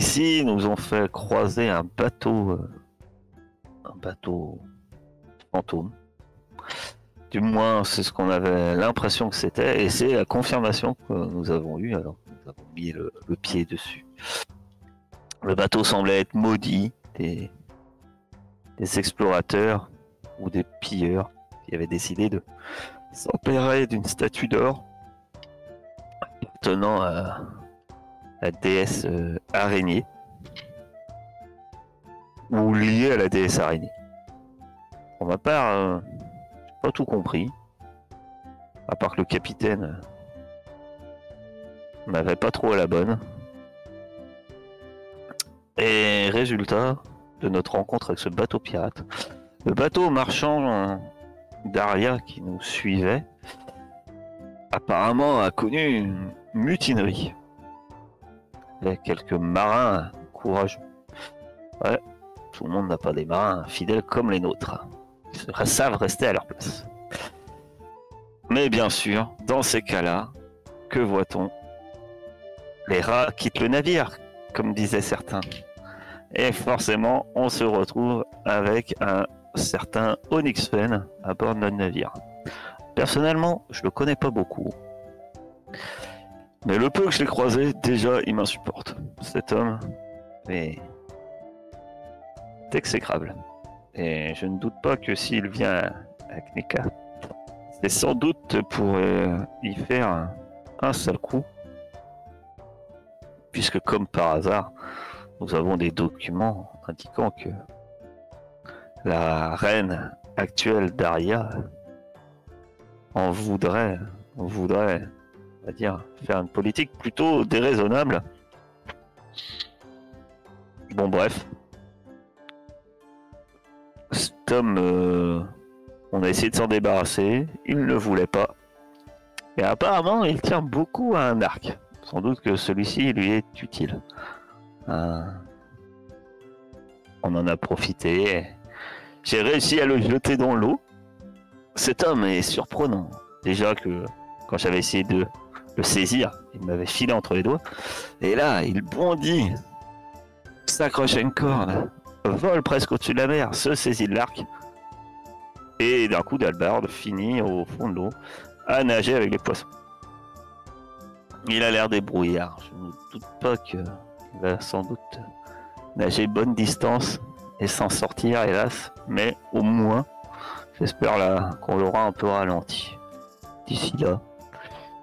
récits nous ont fait croiser un bateau, euh, un bateau fantôme. Du moins, c'est ce qu'on avait l'impression que c'était, et c'est la confirmation que nous avons eue alors nous avons mis le, pied dessus. Le bateau semblait être maudit, des, explorateurs ou des pilleurs qui avaient décidé de s'emparer d'une statue d'or appartenant à la déesse euh, araignée ou liée à la déesse araignée. Pour ma part, euh, j'ai pas tout compris. À part que le capitaine euh, m'avait pas trop à la bonne. Et résultat de notre rencontre avec ce bateau pirate, le bateau marchand d'Aria qui nous suivait, apparemment a connu une mutinerie. Quelques marins courageux. Ouais, tout le monde n'a pas des marins fidèles comme les nôtres. Ils savent rester à leur place. Mais bien sûr, dans ces cas-là, que voit-on? Les rats quittent le navire, comme disaient certains. Et forcément, on se retrouve avec un certain Onyx Fen à bord de notre navire. Personnellement, je le connais pas beaucoup. Mais le peu que je l'ai croisé, déjà, il m'insupporte. Cet homme est exécrable. Et je ne doute pas que s'il vient à Knika, c'est sans doute pour euh, y faire un, un seul coup. Puisque comme par hasard, nous avons des documents indiquant que la reine actuelle d'Aria en voudrait, en voudrait, on va dire, faire une politique plutôt déraisonnable. Bon, bref. Cet homme, euh, on a essayé de s'en débarrasser, il ne voulait pas. Et apparemment, il tient beaucoup à un arc. Sans doute que celui-ci lui est utile. Euh, on en a profité. J'ai réussi à le jeter dans l'eau. Cet homme est surprenant. Déjà que quand j'avais essayé de le saisir, il m'avait filé entre les doigts. Et là, il bondit, s'accroche à une corde, vole presque au-dessus de la mer, se saisit de l'arc. Et d'un coup d'albarde, finit au fond de l'eau à nager avec les poissons. Il a l'air débrouillard. Je ne doute pas qu'il va sans doute nager bonne distance et s'en sortir, hélas. Mais au moins, j'espère là qu'on l'aura un peu ralenti. D'ici là,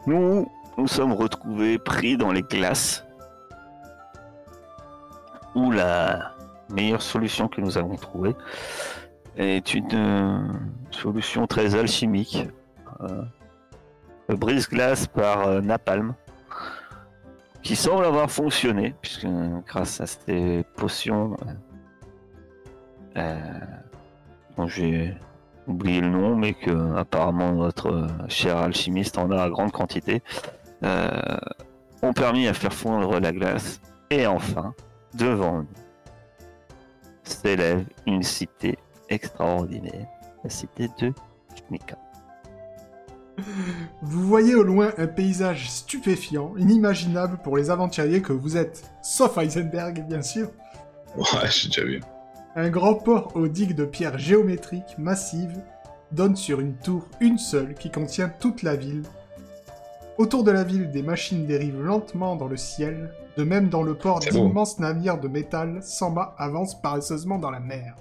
nous nous sommes retrouvés pris dans les glaces. Où la meilleure solution que nous avons trouvée est une euh, solution très alchimique. Euh, le brise-glace par euh, napalm qui semble avoir fonctionné, puisque euh, grâce à ces potions euh, dont j'ai oublié le nom, mais que apparemment notre euh, cher alchimiste en a à grande quantité, euh, ont permis à faire fondre la glace. Et enfin, devant nous, s'élève une cité extraordinaire, la cité de Knika. Vous voyez au loin un paysage stupéfiant, inimaginable pour les aventuriers que vous êtes, sauf Heisenberg bien sûr. Ouais, j'ai déjà vu. Un grand port aux digues de pierre géométriques massives donne sur une tour une seule qui contient toute la ville. Autour de la ville, des machines dérivent lentement dans le ciel, de même dans le port C'est d'immenses navires de métal sans mât avancent paresseusement dans la mer.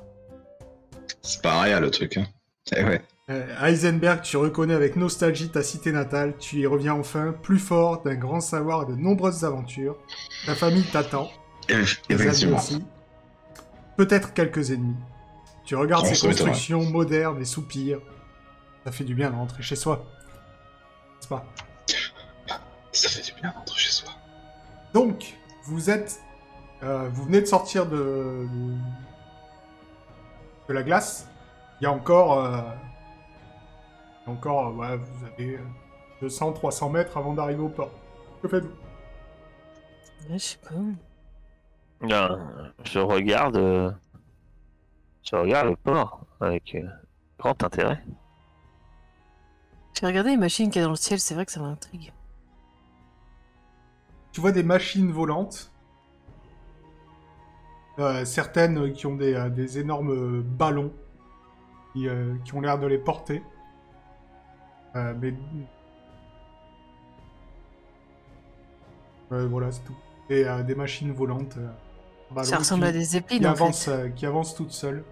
C'est pas rien le truc, hein. Eh ouais. Euh, Heisenberg, tu reconnais avec nostalgie ta cité natale, tu y reviens enfin, plus fort d'un grand savoir et de nombreuses aventures. Ta famille t'attend, Effectivement. aussi. Peut-être quelques ennemis. Tu regardes ces constructions modernes et soupires. Ça fait du bien de rentrer chez soi. N'est-ce pas? Ça fait du bien d'entrer chez soi. Donc, vous êtes... euh, vous venez de sortir de... de la glace. Il y a encore... euh, il y a encore, euh, ouais, vous avez 200-300 mètres avant d'arriver au port. Que faites-vous? Je sais pas. Je regarde, euh, je regarde le port avec grand intérêt. J'ai regardé les machines qu'il y a dans le ciel, c'est vrai que ça m'intrigue. Tu vois des machines volantes Euh, certaines qui ont des, euh, des énormes ballons qui, euh, qui ont l'air de les porter. Euh, mais. Voilà, c'est tout. Et euh, des machines volantes. euh, Ça ressemble qui- à des qui zeppelins en avancent, fait. euh, qui avancent toutes seules.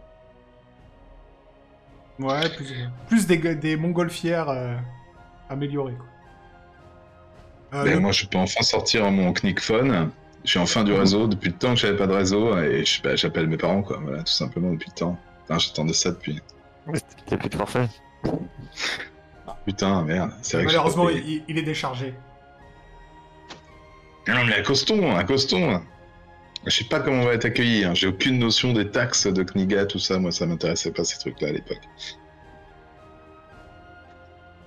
Ouais, plus, des, des montgolfières euh, améliorées. Quoi. Euh, Ben, le- moi, je peux enfin sortir mon Knickphone. J'ai enfin du réseau depuis le temps que j'avais pas de réseau et je- bah, j'appelle mes parents, quoi. Voilà, tout simplement depuis le temps. Putain, j'attendais ça depuis. T'as plus de forfait. Putain, merde. C'est vrai malheureusement, il, il est déchargé. Non, mais accostons, accostons. Je sais pas comment on va être accueilli. Hein. J'ai aucune notion des taxes de Kniga, tout ça. Moi, ça m'intéressait pas ces trucs-là à l'époque.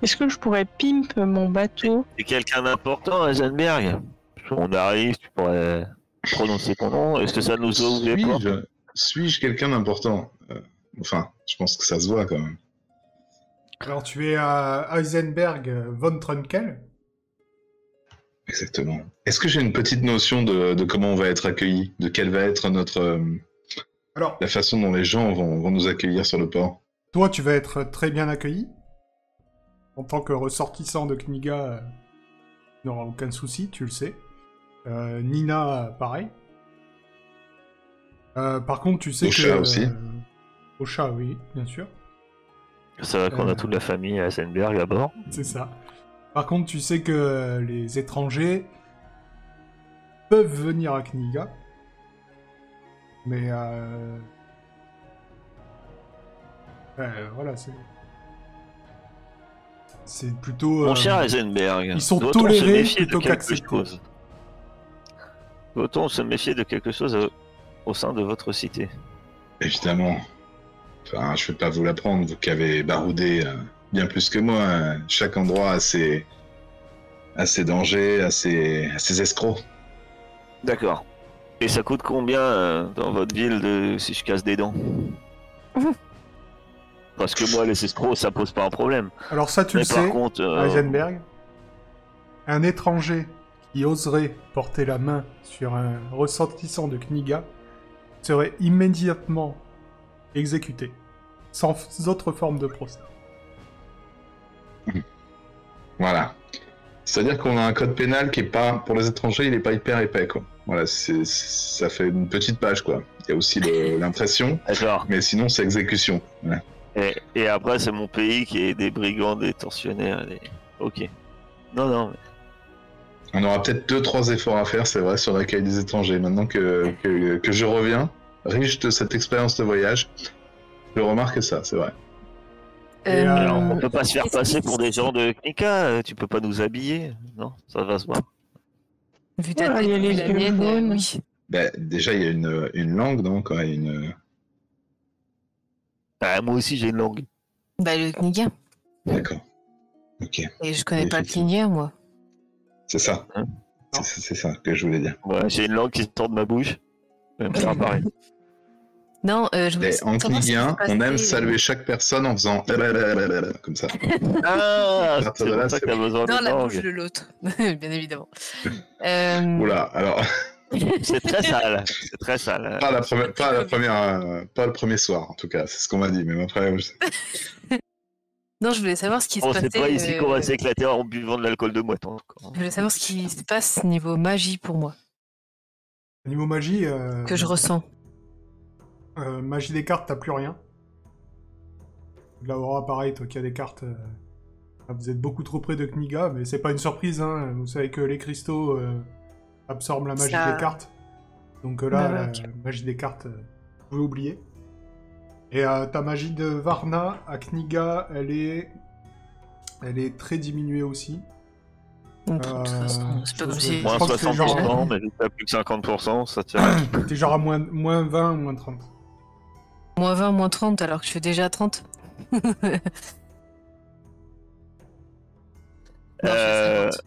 Est-ce que je pourrais pimp mon bateau T'es quelqu'un d'important Heisenberg. On arrive, tu pourrais prononcer ton nom. Est-ce que ça nous ouvre les portes Suis-je quelqu'un d'important Euh, Enfin, je pense que ça se voit quand même. Alors, tu es à Heisenberg euh, von Trunkel. Exactement. Est-ce que j'ai une petite notion de, de comment on va être accueilli De quelle va être notre. euh, Alors, la façon dont les gens vont, vont nous accueillir sur le port toi, tu vas être très bien accueilli. En tant que ressortissant de Kniga, euh, tu n'auras aucun souci, tu le sais. Euh, Nina, pareil. Euh, par contre, tu sais Au que... chat aussi. euh, Au chat, oui, bien sûr. C'est vrai qu'on Euh. a toute la famille à Heisenberg à bord. C'est ça. Par contre, tu sais que les étrangers peuvent venir à Kniga. Mais... Euh... euh, voilà, c'est... C'est plutôt... Mon euh, cher Heisenberg, ils sont doit-on se tolérés méfier de plutôt quelque qu'acceptés. chose Doit-on se méfier de quelque chose euh, au sein de votre cité Évidemment. Enfin, je vais pas vous l'apprendre, vous qui avez baroudé euh, bien plus que moi. hein. Chaque endroit a ses, a ses dangers, a ses, a ses escrocs. D'accord. Et ça coûte combien euh, dans votre ville de si je casse des dents? Parce que moi, les escrocs, ça pose pas un problème. Alors ça, tu Mais le par sais, contre, euh, Heisenberg. Un étranger qui oserait porter la main sur un ressortissant de Kniga serait immédiatement exécuté, sans autre forme de procès. Voilà. C'est-à-dire qu'on a un code pénal qui est pas, pour les étrangers, il est pas hyper épais, quoi. Voilà, c'est, c'est- ça fait une petite page, quoi. Il y a aussi le- l'impression, d'accord. mais sinon c'est exécution. Voilà. Et, et après, c'est mon pays qui est des brigands, des tortionnaires. des- Ok. Non, non. mais- On aura peut-être deux, trois efforts à faire, c'est vrai, sur l'accueil des étrangers. Maintenant que, que, que je reviens, riche de cette expérience de voyage, je remarque ça, c'est vrai. Euh, euh, Alors, on peut pas se faire passer pour des gens de Knika. euh, Tu peux pas nous habiller. Non, ça va se voir. Vu ta Voilà, euh, oui. Ben, déjà, il y a une, une langue, a une... Ah, moi aussi, j'ai une langue. Bah, le Kniga. D'accord. Ok, Et je connais pas le. Kniga, moi. c'est ça. Hein C'est- ça que je voulais dire. Ouais, j'ai une langue qui sort de ma bouche. Je vais me faire pareil. Non, euh, je voulais en knigien, on aime saluer chaque personne en faisant comme ça. Ah, c'est ça que t'as besoin Dans la bouche de l'autre, bien évidemment. Euh, Oula, alors C'est très sale. C'est très sale. pas la première, pas la première, euh, pas le premier soir en tout cas, c'est ce qu'on m'a dit. Mais après, je- Non, je voulais savoir ce qui Bon, se c'est passait. pas ici euh, qu'on va s'éclater en buvant de l'alcool de encore. Je voulais savoir ce qui se passe niveau magie pour moi, Niveau magie, euh, que je ressens. euh, magie des cartes, t'as plus rien. Laura, pareil, toi qui as des cartes, euh, vous êtes beaucoup trop près de Kniga, mais c'est pas une surprise, hein. Vous savez que les cristaux absorbent la magie Ça- des cartes. Donc euh, là, Bah la magie des cartes, euh, vous pouvez oublier. Et euh, ta magie de Varna à Kniga, elle est, elle est très diminuée aussi. De c'est pas comme si. Moins Je crois que c'est 60%, genre- mais t'as plus que 50%, ça tient. T'es genre à moins, moins 20 ou moins 30. Moins 20, moins 30, alors que je suis déjà à 30. Non, je suis à Euh, 50.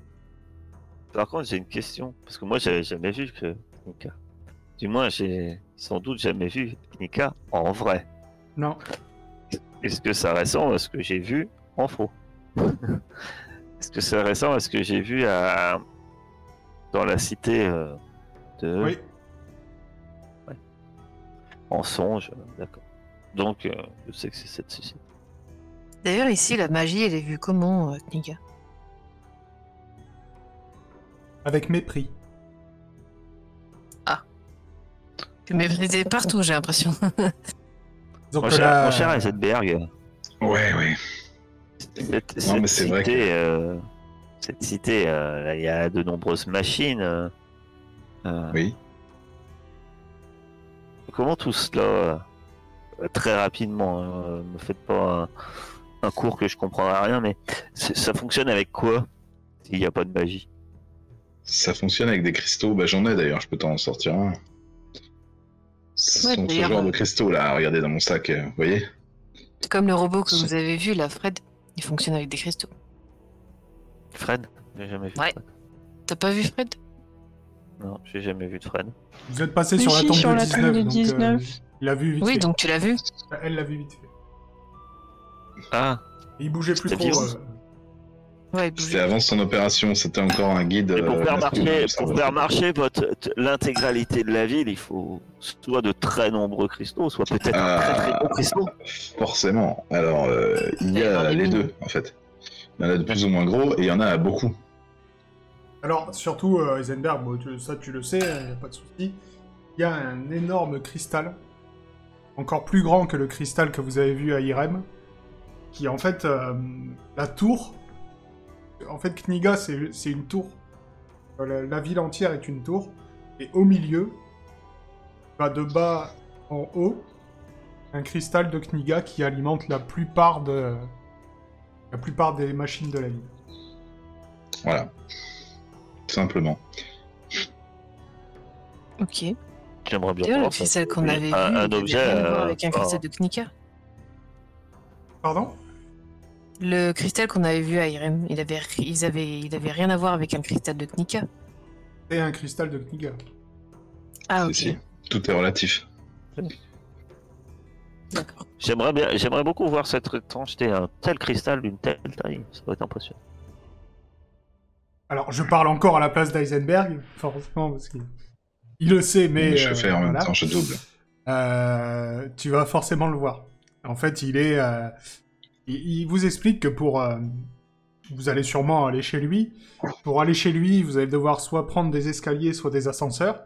Par contre, j'ai une question. Parce que moi, j'avais jamais vu que Nika. Du moins, j'ai sans doute jamais vu Nika en vrai. Non. Est-ce que ça ressemble à ce que j'ai vu en faux? Est-ce que ça ressemble à ce que j'ai vu à... dans la cité euh, de... Oui. en songe, d'accord. Donc, euh, je sais que c'est cette ceci. D'ailleurs, ici, la magie, elle est vue comment, euh, Kniga Avec mépris. Tu méprisé partout, j'ai l'impression. Donc, Mon cher, la- mon cher Ouais, ouais. cette, Non, cette mais c'est vrai cité, euh, cette cité, euh, il y a de nombreuses machines. euh, euh, Oui. Comment tout cela, euh, très rapidement, hein, me faites pas un, un cours que je comprendrai rien, mais ça fonctionne avec quoi s'il n'y a pas de magie? Ça fonctionne avec des cristaux. Bah, j'en ai d'ailleurs, je peux t'en sortir un. Ce Ouais, sont ce d'ailleurs, genre de euh, cristaux là, regardez dans mon sac, euh, vous voyez? C'est comme le robot que vous avez vu, là, Fred. Il fonctionne avec des cristaux. Fred? J'ai jamais vu Ouais. T'as pas vu Fred? Non, j'ai jamais vu de Fred. Vous êtes passé sur la si, tombe sur de la 19, tombe de donc, 19. euh, il l'a vu vite Oui, fait. donc tu l'as vu Elle l'a vu vite fait. Ah, il bougeait plus trop. Euh, Ouais. C'était avant son opération, c'était encore un guide. et pour euh, faire marcher, ça pour va. faire marcher votre t- l'intégralité de la ville, il faut soit de très nombreux cristaux, soit peut-être un très très Ah. gros cristaux. Forcément. Alors, euh, il y a les deux, en fait. Il y en a de plus ou moins gros et il y en a beaucoup. Alors, surtout, euh, Heisenberg, bon, tu- ça tu le sais, il n'y a pas de souci. Il y a un énorme cristal, encore plus grand que le cristal que vous avez vu à Irem, qui en fait, euh, la tour. En fait, Kniga, c'est une tour. Euh, La, la ville entière est une tour. Et au milieu, va de bas en haut, un cristal de Kniga qui alimente la plupart de. La plupart des machines de la ville. Voilà. Tout simplement. Ok. J'aimerais bien le voir cristal qu'on avait vu, un, objet. euh, avec un oh, cristal de Knika. Pardon? Le cristal qu'on avait vu à Irem, il avait, ri- ils avaient, il avait rien à voir avec un cristal de Knika. C'est un cristal de Kniga. Ah, ok. si. Tout est relatif. D'accord. J'aimerais bien, j'aimerais beaucoup voir cette étrangeté, un tel cristal d'une telle taille, ça doit être impressionnant. Alors, je parle encore à la place d'Eisenberg, forcément, parce qu'il il le sait, mais... Mais je euh, fais en même voilà. temps, je double. Euh, tu vas forcément le voir. En fait, il est... euh, il, vous explique que pour... euh, vous allez sûrement aller chez lui. Pour aller chez lui, vous allez devoir soit prendre des escaliers, soit des ascenseurs.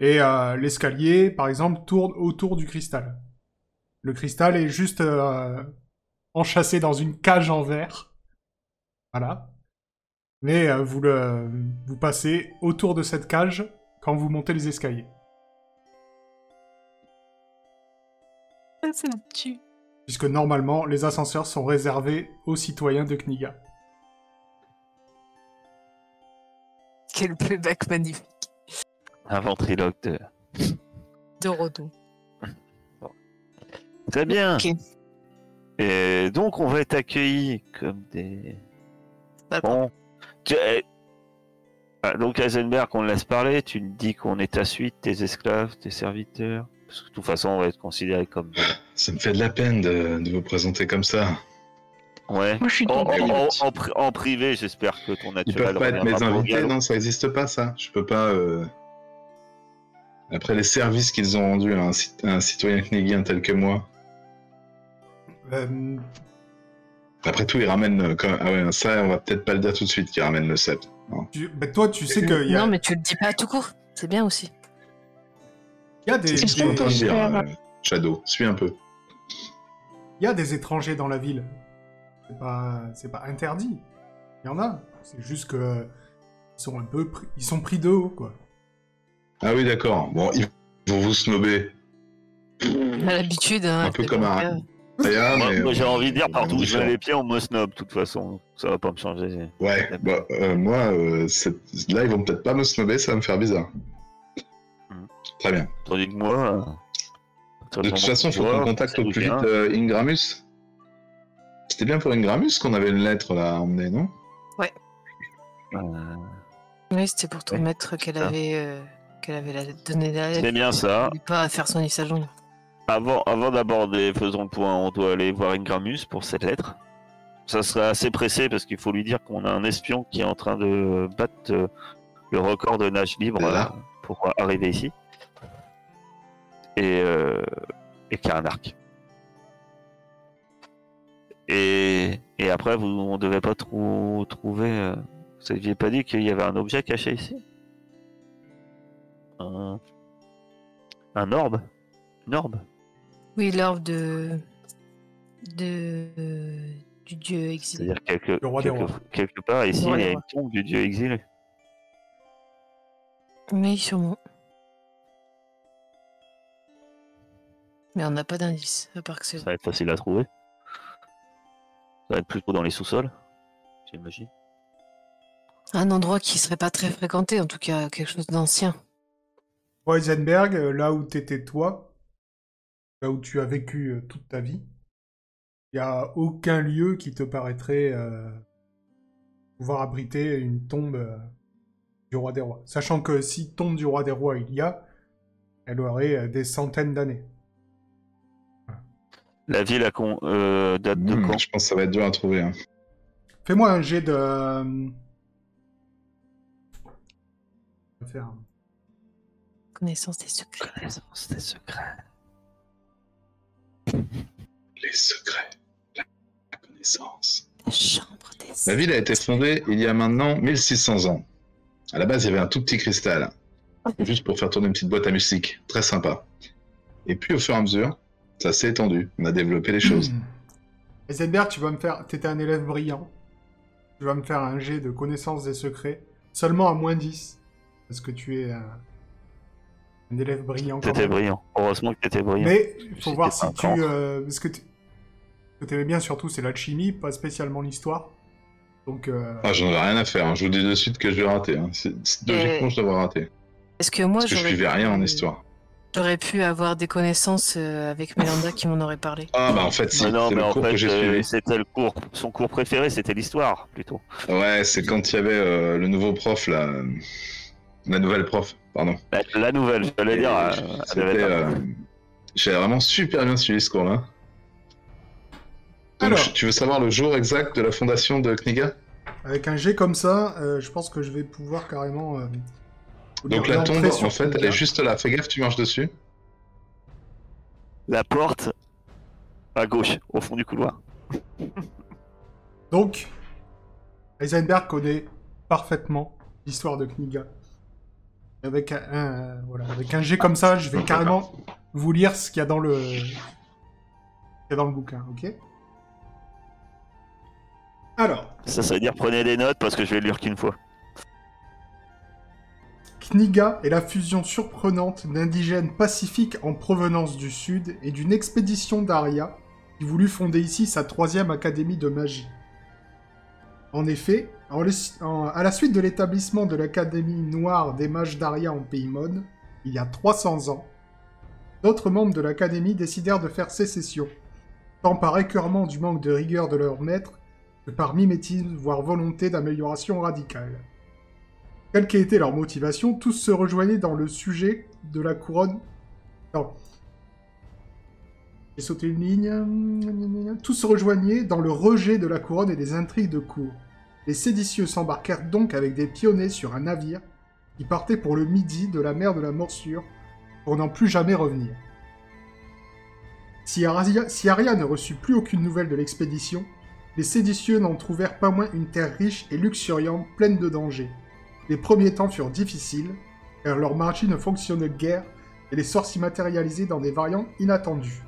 Et euh, l'escalier, par exemple, tourne autour du cristal. Le cristal est juste euh, enchâssé dans une cage en verre. Voilà. Mais vous, vous passez autour de cette cage quand vous montez les escaliers. Ça tue. Puisque normalement, les ascenseurs sont réservés aux citoyens de Kniga. Quel playback magnifique. Un ventriloque de... De Rodon. Très bien. Ok. Et donc on va être accueillis comme des. Bon. Tu- ah, donc Heisenberg, on le laisse parler. Tu me dis qu'on est ta suite, tes esclaves, tes serviteurs. Parce que de toute façon, on va être considéré comme. Ça me fait de la peine de, de vous présenter comme ça. Ouais. Moi, je suis En, en- en- en pri- en privé, j'espère que ton Ils naturel. peuvent pas être mes invités, non, ça existe pas ça. Je peux pas. euh, Après les services qu'ils ont rendus à un, cit- à un citoyen knigien tel que moi. Euh, Après tout, ils ramènent. euh, quand- Ah ouais, ça, on va peut-être pas le dire tout de suite qu'ils ramènent le sceptre. Non. tu- bah, toi, tu sais qu'il y a, Non, mais tu le dis pas tout court. C'est bien aussi. Il y a des, dire, euh, Shadow, suis un peu. il y a étrangers dans la ville. C'est pas, c'est pas interdit. Il y en a. C'est juste que ils sont un peu, pris- ils sont pris de haut, quoi. Ah oui, d'accord. Bon, ils vont vous snobber. À l'habitude. Hein, Un peu comme un- euh, Moi, mais, moi, j'ai euh, envie de dire, partout où je mets les pieds, on me snob, de toute façon. Ça va pas me changer. Ouais, bah, euh, moi, euh, cette- là, ils vont peut-être pas me snobber, ça va me faire bizarre. Très bien. Tandis que moi. euh, De toute façon, il faut qu'on contacte au plus vite euh, Ingramus. C'était bien pour Ingramus qu'on avait une lettre là à emmener, non? Euh, Oui, c'était pour Ouais. mettre qu'elle avait, euh, qu'elle avait la... donné la lettre. C'est bien ça. Pas à faire son. Avant, avant d'aborder, faisons le point, on doit aller voir Ingramus pour cette lettre. Ça serait assez pressé parce qu'il faut lui dire qu'on a un espion qui est en train de battre le record de nage libre Là. pour arriver ici. Et, euh, et qui a un arc. Et, et après, vous, on devait pas trou- trouver. Euh, vous n'aviez pas dit qu'il y avait un objet caché ici? Un, un orbe? Une orbe? Oui, l'orbe de. de. du dieu exilé. C'est-à-dire quelque, quelque, part ici, il y a une tombe du dieu exilé. Oui, sûrement. Mais on n'a pas d'indice, à part que c'est. Ça va être facile à trouver. Ça va être plutôt dans les sous-sols, j'imagine. Un endroit qui serait pas très fréquenté, en tout cas quelque chose d'ancien. Toi, Heisenberg, euh, là où t'étais toi, là où tu as vécu euh, toute ta vie, il n'y a aucun lieu qui te paraîtrait euh, pouvoir abriter une tombe euh, du roi des rois. Sachant que si tombe du roi des rois il y a, elle aurait des centaines d'années. La ville a con- euh, date de Hmm, quand je pense que ça va être dur à trouver. hein. Fais-moi un jet de... euh, je vais faire un- Connaissance des secrets. Connaissance des secrets. Les secrets. La la connaissance. La chambre des La ville a été fondée il y a maintenant 1600 ans. À la base, il y avait un tout petit cristal. Juste pour faire tourner une petite boîte à musique. Très sympa. Et puis, au fur et à mesure, ça s'est étendu. On a développé les choses. Heisenberg, tu vas me faire... T'étais un élève brillant. Tu vas me faire un jet de connaissance des secrets. Seulement à moins 10. Parce que tu es un, un élève brillant. T'étais brillant. Heureusement que t'étais brillant. Mais il faut voir si tu... euh, parce que tu ce que t'aimais bien surtout, c'est la chimie, pas spécialement l'histoire. Donc... euh, Ah, j'en ai rien à faire. hein. Je vous dis de suite que je vais rater. hein. Logiquement, je devrais rater. Est-ce que moi Parce que je suivais rien en histoire. J'aurais pu avoir des connaissances euh, avec Mélanda qui m'en aurait parlé. Ah, bah en fait, si. Non, c'est mais le en cours fait, que j'ai euh, suivi. c'était le cours. Son cours préféré, c'était l'histoire, plutôt. Ouais, c'est quand il y avait euh, le nouveau prof, là. La nouvelle prof, pardon. La, la nouvelle, je Et dire. euh, euh, J'ai vraiment super bien suivi ce. Donc, Alors. je- tu veux savoir le jour exact de la fondation de Kniga? Avec un jet comme ça, euh, je pense que je vais pouvoir carrément... Donc la tombe, en fait, elle est juste là. Fais gaffe, tu marches dessus. La porte à gauche, au fond du couloir. Donc, Heisenberg connaît parfaitement l'histoire de Kniga. Avec un, un- voilà, avec un jet comme ça, je vais carrément vous lire ce qu'il y a dans le, ce qu'il y a dans le bouquin, ok? Alors, Ça, ça veut dire prenez des notes parce que je vais le lire qu'une fois. Kniga est la fusion surprenante d'indigènes pacifiques en provenance du sud et d'une expédition d'Aria qui voulut fonder ici sa troisième académie de magie. En effet, à la suite de l'établissement de l'académie noire des mages d'Aria en Paymon, il y a 300 ans, d'autres membres de l'académie décidèrent de faire sécession, tant par écœurement du manque de rigueur de leur maître que par mimétisme voire volonté d'amélioration radicale. Quelle qu'ait été leur motivation, tous se rejoignaient dans le sujet de la couronne. Non. J'ai sauté une ligne. Tous se rejoignaient dans le rejet de la couronne et des intrigues de cour. Les séditieux s'embarquèrent donc avec des pionniers sur un navire qui partait pour le midi de la mer de la Morsure pour n'en plus jamais revenir. Si Aria, si Aria ne reçut plus aucune nouvelle de l'expédition, les séditieux n'en trouvèrent pas moins une terre riche et luxuriante, pleine de dangers. Les premiers temps furent difficiles, car leur magie ne fonctionnait guère et les sorts s'y dans des variantes inattendues.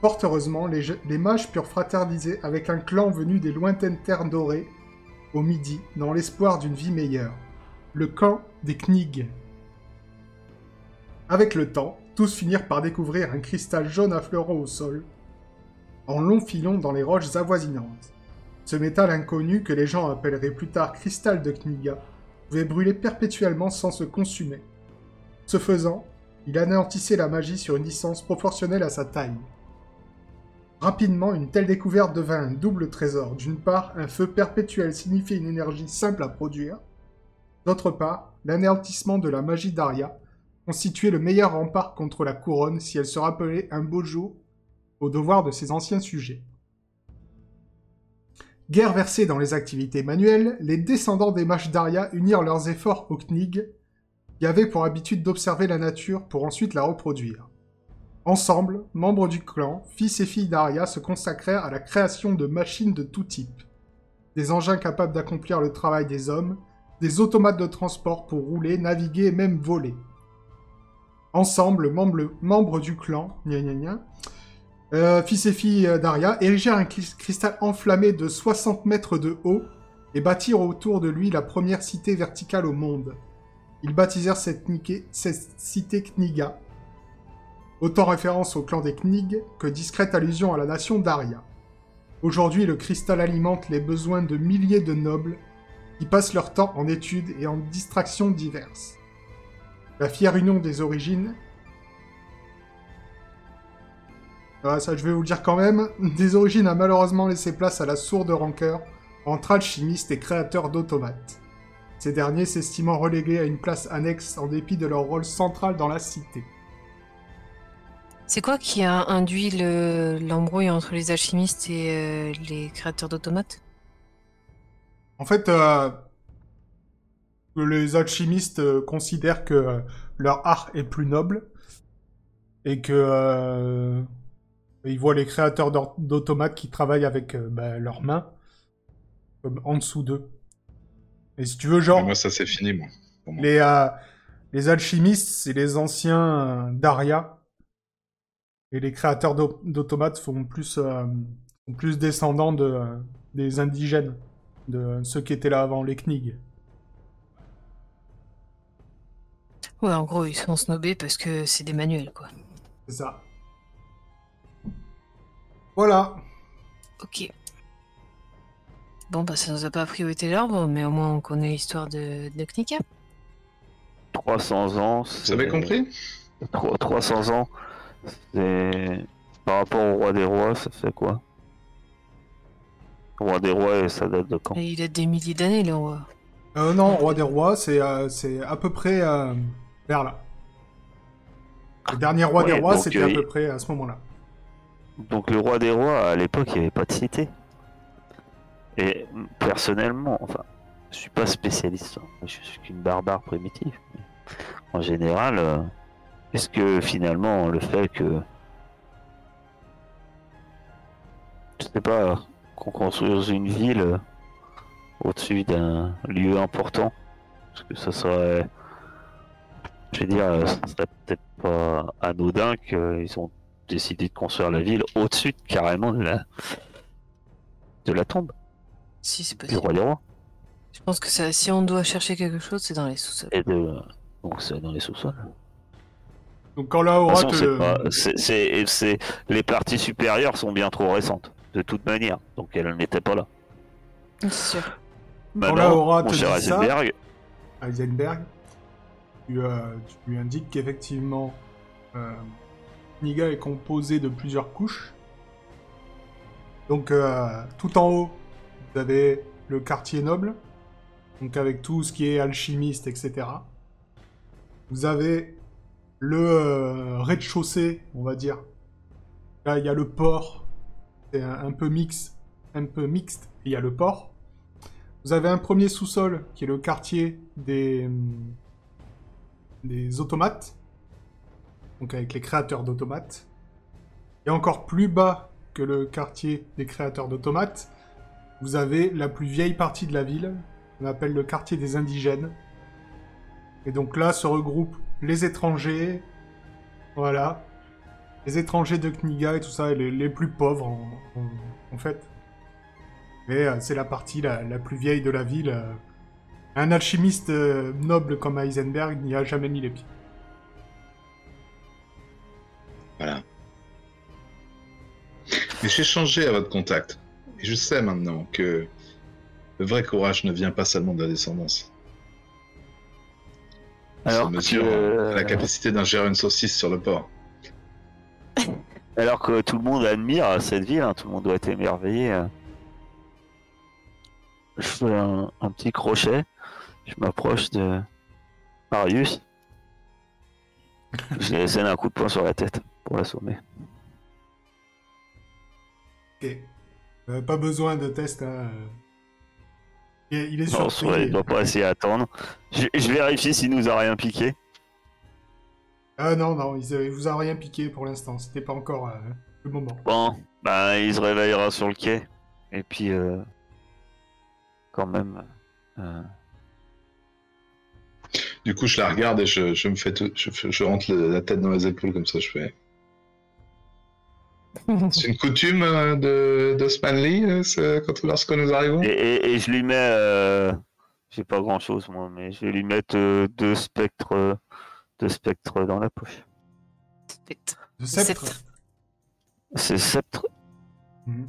Fort heureusement, les, mages purent fraterniser avec un clan venu des lointaines terres dorées, au midi, dans l'espoir d'une vie meilleure. Le camp des Knig. Avec le temps, tous finirent par découvrir un cristal jaune affleurant au sol, en longs filons dans les roches avoisinantes. Ce métal inconnu, que les gens appelleraient plus tard cristal de Kniga, pouvait brûler perpétuellement sans se consumer. Ce faisant, il anéantissait la magie sur une distance proportionnelle à sa taille. Rapidement, une telle découverte devint un double trésor. D'une part, un feu perpétuel signifiait une énergie simple à produire. D'autre part, l'anéantissement de la magie d'Aria constituait le meilleur rempart contre la couronne si elle se rappelait un beau jour au devoir de ses anciens sujets. Guerre versée dans les activités manuelles, les descendants des mages d'Aria unirent leurs efforts aux Knig, qui avaient pour habitude d'observer la nature pour ensuite la reproduire. Ensemble, membres du clan, fils et filles d'Aria se consacrèrent à la création de machines de tout type. Des engins capables d'accomplir le travail des hommes, des automates de transport pour rouler, naviguer et même voler. Ensemble, membres, membres du clan, gna gna gna, euh, fils et filles euh, d'Aria, érigèrent un cristal enflammé de 60 mètres de haut et bâtirent autour de lui la première cité verticale au monde. Ils baptisèrent cette cité Kniga, autant référence au clan des Knig que discrète allusion à la nation d'Aria. Aujourd'hui, le cristal alimente les besoins de milliers de nobles qui passent leur temps en études et en distractions diverses. La fière union des origines Ah, ça, je vais vous le dire quand même. Des origines a malheureusement laissé place à la sourde rancœur entre alchimistes et créateurs d'automates. Ces derniers s'estimant relégués à une place annexe en dépit de leur rôle central dans la cité. C'est quoi qui a induit le- l'embrouille entre les alchimistes et euh, les créateurs d'automates? En fait, euh, les alchimistes euh, considèrent que leur art est plus noble et que ils voient les créateurs d'automates qui travaillent avec euh, bah, leurs mains comme en dessous d'eux. Et si tu veux, genre, Mais Moi, ça c'est fini, moi. Pour moi. les, euh, les alchimistes, c'est les anciens euh, d'Aria. Et les créateurs d'au- d'automates font plus, euh, sont plus descendants de, euh, des indigènes, de ceux qui étaient là avant les Knig. Ouais, en gros, ils sont snobés parce que c'est des manuels, quoi. C'est ça. Voilà. Ok. Bon, bah ça nous a pas appris où était l'arbre, mais au moins on connaît l'histoire de, de Knika. 300 ans. Vous avez compris? 300 ans. C'est. Par rapport au roi des rois, ça fait quoi? Roi des rois, et ça date de quand? Et il a des milliers d'années, le roi. Euh, non, Roi des Rois, c'est euh, c'est à peu près euh, vers là. Le dernier Roi Ouais, des Rois, c'était euh, à il- peu près à ce moment-là. Donc le roi des rois, à l'époque, il n'y avait pas de cité. Et personnellement, enfin, je suis pas spécialiste, hein. je suis qu'une barbare primitive. mais En général, euh, est-ce que finalement le fait que, je sais pas, qu'on construise une ville euh, au-dessus d'un lieu important, est-ce que ça serait, je veux dire, euh, ça serait peut-être pas anodin qu'ils ont décidé de construire la ville au-dessus de- carrément de la de la tombe Si, c'est du possible. roi des rois Je pense que ça, si on doit chercher quelque chose, c'est dans les sous-sols. et de donc c'est dans les sous-sols. Donc quand la Aura te... les parties supérieures sont bien trop récentes de toute manière, donc elles n'étaient pas là. C'est sûr. Quand la Aura mon te ça- Heisenberg, Heisenberg, tu, euh, tu lui indiques qu'effectivement, euh, Kniga est composé de plusieurs couches. Donc, euh, tout en haut, vous avez le quartier noble, donc avec tout ce qui est alchimiste, etc. Vous avez le euh, rez-de-chaussée, on va dire. Là, il y a le port, c'est un, peu mix, un peu mixte. Il y a le port. Vous avez un premier sous-sol qui est le quartier des, hum, des automates, donc avec les créateurs d'automates. Et encore plus bas que le quartier des créateurs d'automates, vous avez la plus vieille partie de la ville, qu'on appelle le quartier des indigènes. Et donc là se regroupent les étrangers, voilà, les étrangers de Kniga et tout ça, et les, plus pauvres en, fait. Mais euh, c'est la partie la, la plus vieille de la ville. euh. Un alchimiste euh, noble comme Heisenberg n'y a jamais mis les pieds. Voilà. Mais j'ai changé à votre contact. Et je sais maintenant que le vrai courage ne vient pas seulement de la descendance. alors Ce monsieur que, a la capacité d'ingérer une saucisse sur le port. alors que tout le monde admire cette ville, hein, tout le monde doit être émerveillé. euh. Je fais un, un petit crochet, je m'approche de Marius. Je lui donne un coup de poing sur la tête pour l'assommer. Ok. Euh, pas besoin de test. hein, euh. Il est, il est Non, surpris. il doit pas essayer à attendre. Je, je vérifie s'il nous a rien piqué. Ah non, non, ils vous ont rien piqué pour l'instant. C'était pas encore euh, le moment. Bon, bah, il se réveillera sur le quai. Et puis, euh, quand même. euh, Du coup, je la regarde et je, je me fais tout, je, rentre la tête dans les épaules comme ça. Je fais. C'est une coutume euh, de, de Stanley euh, quand lorsque nous arrivons? Et, et- et je lui mets. euh, J'ai pas grand chose, moi, mais je vais lui mettre euh, deux spectres. deux spectres dans la poche. Spectre. C'est sceptre Mhm.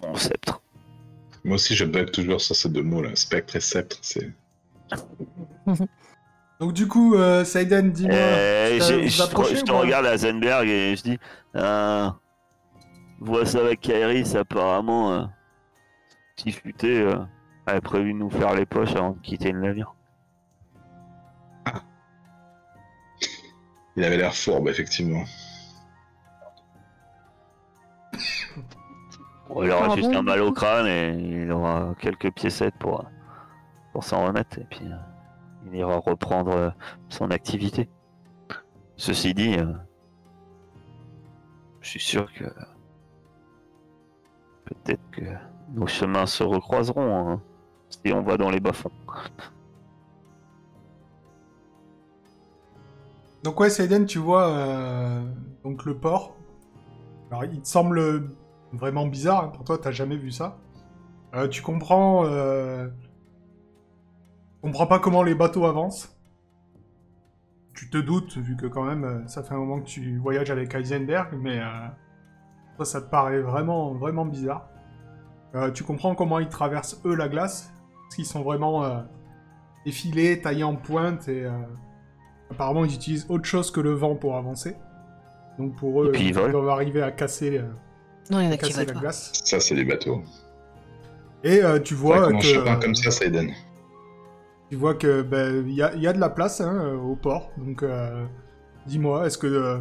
Bon, sceptre. Moi aussi, je bug toujours sur ces deux mots là, spectre et sceptre. C'est. Donc du coup, euh, Saiden, dis-moi. Euh, je te, je regarde à Zenberg et je dis euh, Vois ça avec Kairis, apparemment. Euh, petit futé euh, avait prévu de nous faire les poches avant de quitter le navire. Il avait l'air fourbe, effectivement. Bon, il aura juste un mal au crâne et il aura quelques piécettes pour, pour s'en remettre et puis il ira reprendre euh, son activité. Ceci dit, euh, je suis sûr que peut-être que nos chemins se recroiseront hein, si on va dans les bas-fonds. Donc ouais, Saiden, tu vois euh, donc le port. Alors il te semble vraiment bizarre hein, pour toi, t'as jamais vu ça. Tu comprends. Tu comprends pas comment les bateaux avancent. Tu te doutes vu que quand même euh, ça fait un moment que tu voyages avec Heisenberg, mais euh... toi ça te paraît vraiment vraiment bizarre. Euh, tu comprends comment ils traversent eux la glace, parce qu'ils sont vraiment euh, effilés, taillés en pointe et euh, Apparemment, ils utilisent autre chose que le vent pour avancer. Donc pour eux, ils doivent arriver à casser, euh, Non, il y en a qui casser la pas. glace. Ça, c'est des bateaux. Et euh, tu vois que comme ça, Saiden. Tu vois que ben, il y, a, il y a de la place hein, euh, au port. Donc euh, dis-moi, est-ce que euh,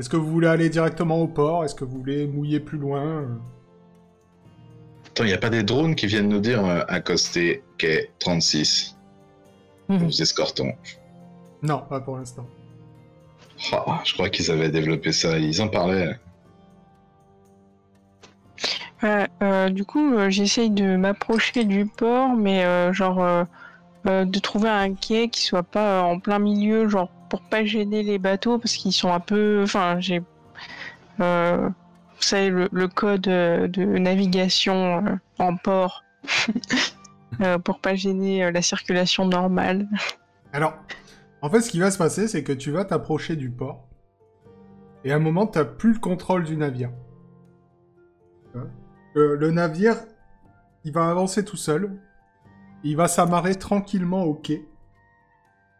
est-ce que vous voulez aller directement au port? Est-ce que vous voulez mouiller plus loin? Attends, il n'y a pas des drones qui viennent nous dire euh, accoster quai 36. Mhm. Nous escortons. Non, pas pour l'instant. Ah, je crois qu'ils avaient développé ça. Ils en parlaient. Ouais, euh, du coup, euh, j'essaye de m'approcher du port, mais euh, genre euh, euh, de trouver un quai qui soit pas euh, en plein milieu, genre pour pas gêner les bateaux, parce qu'ils sont un peu. Enfin, j'ai. Euh, vous savez, le, code euh, de navigation euh, en port, euh, pour pas gêner euh, la circulation normale. Alors, en fait, ce qui va se passer, c'est que tu vas t'approcher du port. Et à un moment, t'as plus le contrôle du navire. Hein? Euh, le navire, il va avancer tout seul. Il va s'amarrer tranquillement au quai.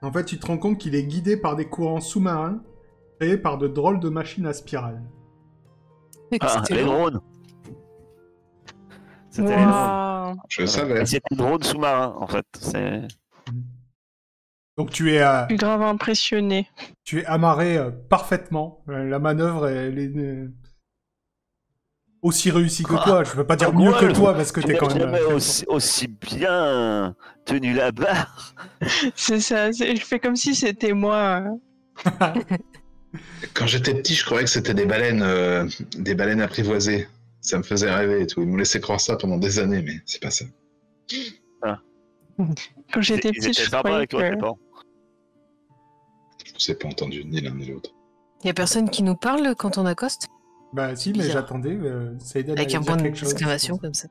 En fait, tu te rends compte qu'il est guidé par des courants sous-marins créés par de drôles de machines à spirale. Ah, c'était les drones C'était les drones. Waouh. Je le savais. Et C'était des drones sous-marins, en fait. C'est... Donc tu es, euh, Je suis grave impressionné. tu es amarré euh, parfaitement. Euh, la manœuvre, elle est euh, aussi réussie que Ah, toi. Je veux pas dire ah, mieux ouais, que toi parce que Tu t'es quand même. aussi, aussi bien tenu la barre. C'est ça, je fais comme si c'était moi. Quand j'étais petit, je croyais que c'était des baleines, euh, des baleines apprivoisées. Ça me faisait rêver et tout. Ils m'ont laissé croire ça pendant des années, mais c'est pas ça. Quand j'étais étaient je croyais avec que... Je vous ai pas entendu ni l'un ni l'autre. Il y a personne qui nous parle quand on accoste? Bah si, mais j'attendais. Euh, Avec un point d'exclamation comme ça.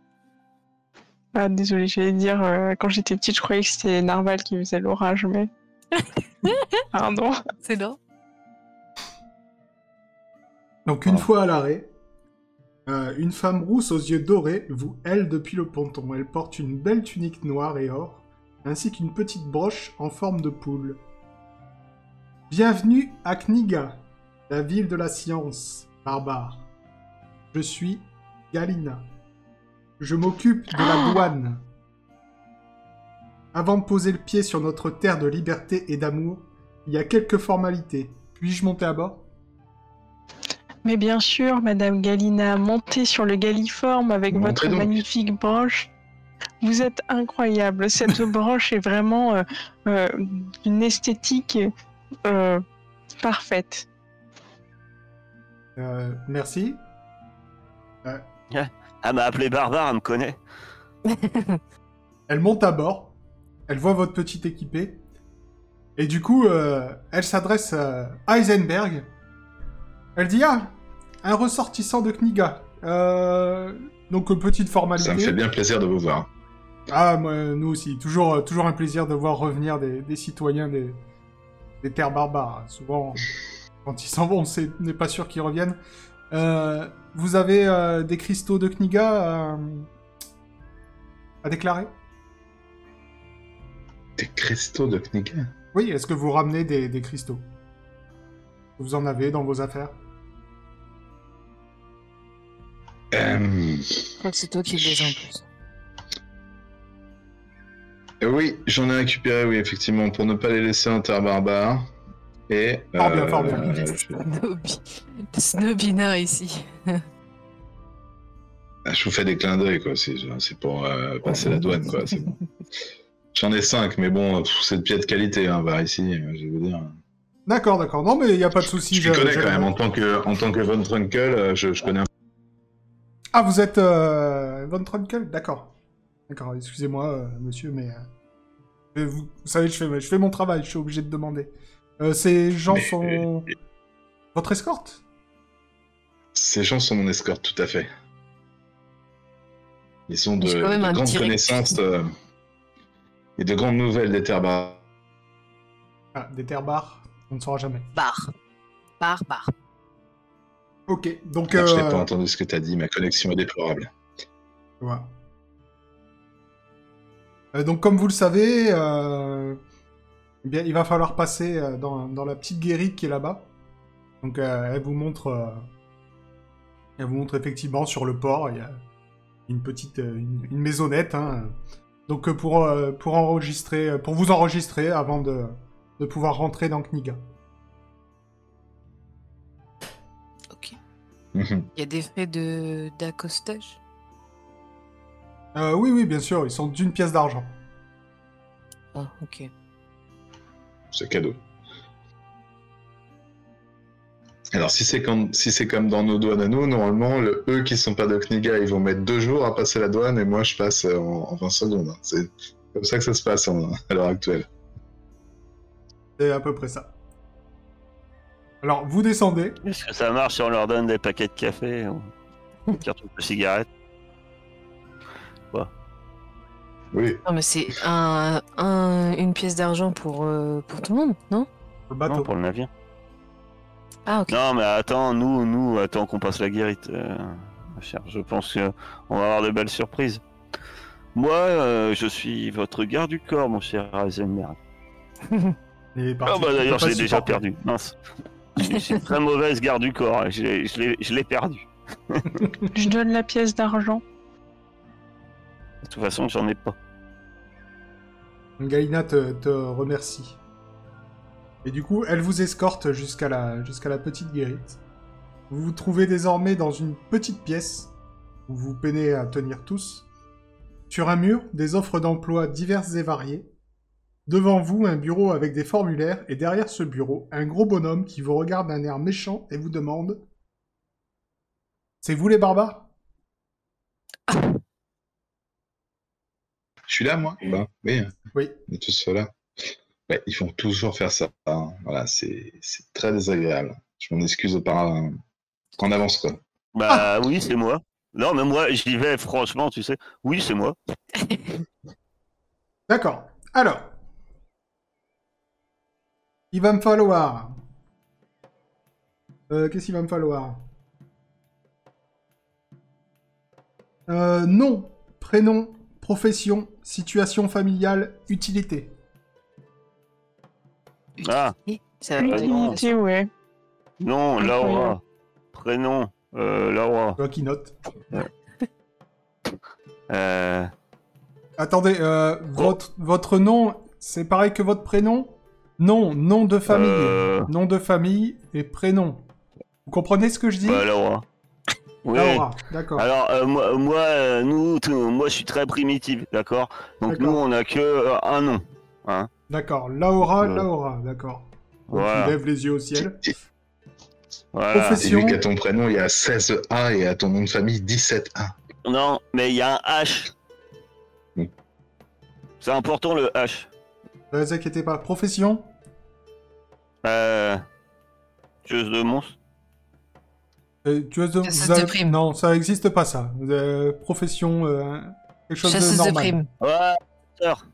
Ah, désolé, j'allais dire, euh, quand j'étais petite, je croyais que c'était Narval qui faisait l'orage, mais... Pardon. C'est là. Donc une Ah. fois à l'arrêt, euh, une femme rousse aux yeux dorés vous aile depuis le ponton. Elle porte une belle tunique noire et or, ainsi qu'une petite broche en forme de poule. Bienvenue à Kniga, la ville de la science, barbare. Je suis Galina. Je m'occupe de la douane. Avant de poser le pied sur notre terre de liberté et d'amour, il y a quelques formalités. Puis-je monter à bord? Mais bien sûr, Madame Galina, montez sur le galiforme avec Montez votre donc. magnifique broche. Vous êtes incroyable. Cette broche est vraiment euh, euh, d'une esthétique euh, parfaite. Euh, merci. Elle m'a appelé Barbare, elle me connaît. Elle monte à bord. Elle voit votre petit équipé. Et du coup, euh, elle s'adresse à Heisenberg. Elle dit Ah, un ressortissant de Kniga. Euh, donc, petite formalité. Ça me fait bien plaisir de vous voir. Ah, moi, nous aussi. Toujours, euh, toujours un plaisir de voir revenir des, des citoyens des, des terres barbares. Souvent, quand ils s'en vont, on n'est pas sûr qu'ils reviennent. Euh, vous avez euh, des cristaux de Kniga à, à déclarer? Des cristaux de Kniga? Oui, est-ce que vous ramenez des, des cristaux? Vous en avez dans vos affaires? Euh, Je crois que c'est toi qui les as en plus. oui, j'en ai récupéré, oui, effectivement, pour ne pas les laisser en terre barbare. Et. Fort bien, fort bien. euh, je- Snobby. Le snobinard ici. Ah, je vous fais des clins d'œil, quoi. C'est pour euh, passer la douane, quoi. c'est bon. J'en ai cinq, mais bon, c'est de pied de qualité, hein, vers ici, euh, je vais vous dire. D'accord, d'accord. Non, mais il n'y a pas de souci. Je je- connais quand même, en tant que, en tant que Von Trunkel, euh, je, je connais un Ah, vous êtes euh, Von Trunkel? D'accord. D'accord, excusez-moi, euh, monsieur, mais... euh, vous, vous savez, je fais, je fais mon travail, je suis obligé de demander. Euh, ces gens Mais- sont... Votre escorte? Ces gens sont mon escorte, tout à fait. Ils ont de, grandes connaissances euh, et de grandes nouvelles des terres barbares. Ah, des terres barres On ne saura jamais. Bar. Bar, bar. Ok, donc... Je n'ai euh, pas entendu ce que tu as dit, ma connexion est déplorable. Voilà. Euh, donc, comme vous le savez, euh, eh bien, il va falloir passer euh, dans, dans la petite guérite qui est là-bas. Donc, euh, elle vous montre, euh, elle vous montre effectivement sur le port, il y a une petite, euh, une, une maisonnette. hein. Donc, euh, pour euh, pour enregistrer, pour vous enregistrer avant de de pouvoir rentrer dans Kniga. Ok. Mhm. Il y a des frais de d'accostage? Euh, oui, oui, bien sûr, ils sont d'une pièce d'argent. Ah, ok. C'est cadeau. Alors, si c'est comme, si c'est comme dans nos douanes à nous, normalement, le, eux qui sont pas de Kniga, ils vont mettre deux jours à passer la douane et moi, je passe euh, en, en 20 secondes. hein. C'est comme ça que ça se passe en- à l'heure actuelle. C'est à peu près ça. Alors, vous descendez. Est-ce que ça marche si on leur donne des paquets de café ou des cartouches de cigarettes? Oui, Non, mais c'est un, un- une pièce d'argent pour, euh, pour tout le monde, non? Le Non, bateau. pour le navire. Ah, ok. Non, mais attends, nous, nous, attends qu'on passe la guérite. euh, chère. Je pense qu'on va avoir de belles surprises. Moi, euh, je suis votre garde du corps, mon cher Heisenberg. Ah bah Il d'ailleurs, je l'ai déjà perdu. Mince. Une très mauvaise garde du corps. Je l'ai- je l'ai je l'ai perdu. Je donne la pièce d'argent. De toute façon, j'en ai pas. Galina te, te remercie. Et du coup, elle vous escorte jusqu'à la, jusqu'à la petite guérite. Vous vous trouvez désormais dans une petite pièce où vous peinez à tenir tous. Sur un mur, des offres d'emploi diverses et variées. Devant vous, un bureau avec des formulaires, et derrière ce bureau, un gros bonhomme qui vous regarde d'un air méchant et vous demande C'est vous les barbares? je suis là, moi ou pas Oui, Oui. on est tous là. Ouais, ils font toujours faire ça. hein. Voilà, c'est c'est très désagréable. Je m'en excuse par en avance, quoi. Bah oui, c'est moi. Non, mais moi, j'y vais franchement, tu sais. Oui, c'est moi. D'accord. Alors, il va me falloir. Euh, Qu'est-ce qu'il va me falloir? Euh, Nom, prénom, profession, situation familiale, utilité. Ah, Ça va. Utilité, ouais. non. Laura. Prénom, euh, Laura. Toi qui note. Euh, Attendez, euh, votre, votre nom, c'est pareil que votre prénom? Non, nom de famille. Euh. Nom de famille et prénom. Vous comprenez ce que je dis? Bah, Laura. Oui. Laura, d'accord. Alors, euh, moi, moi, euh, nous, tout- moi, je suis très primitif, d'accord? Donc, nous, on a que euh, un nom. D'accord. Laura, Euh. Laura, d'accord. Voilà. Tu lèves les yeux au ciel. Et- Voilà. Et Profession. vu qu'à ton prénom, il y a 16A et à ton nom de famille, 17A. Non, mais il y a un H. C'est important le H. Ne vous inquiétez pas. Profession? Euh... Tueuse de monstres. Euh, tu de... Chasseuse vous avez- de primes. Non, ça n'existe pas ça. Vous avez- Profession. euh, Quelque chose de Chasseuse de normal. primes. Ouais. sœur.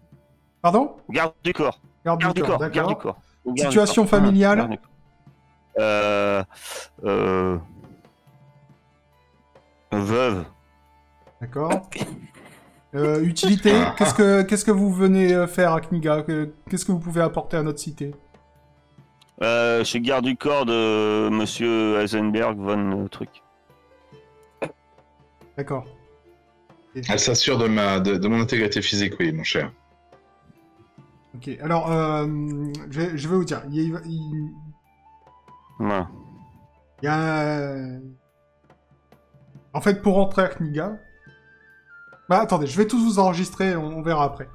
Pardon? Garde du corps. Garde, Garde du corps, corps. Garde du d'accord. corps. Ou garde Situation du corps. familiale. Garde du corps. Euh... Euh... Veuve. D'accord. Euh, utilité, qu'est-ce que qu'est-ce que vous venez faire à Kniga? Que- Qu'est-ce que vous pouvez apporter à notre cité? Euh, je suis garde du corps de Monsieur Heisenberg von euh, truc. D'accord. Elle s'assure de, ma, de, de mon intégrité physique, oui, mon cher. Ok. Alors, euh, je, vais- je vais vous dire, il y a, il- il y a un- En fait, pour rentrer à Kniga... Bah, attendez, je vais tous vous enregistrer, on, on verra après.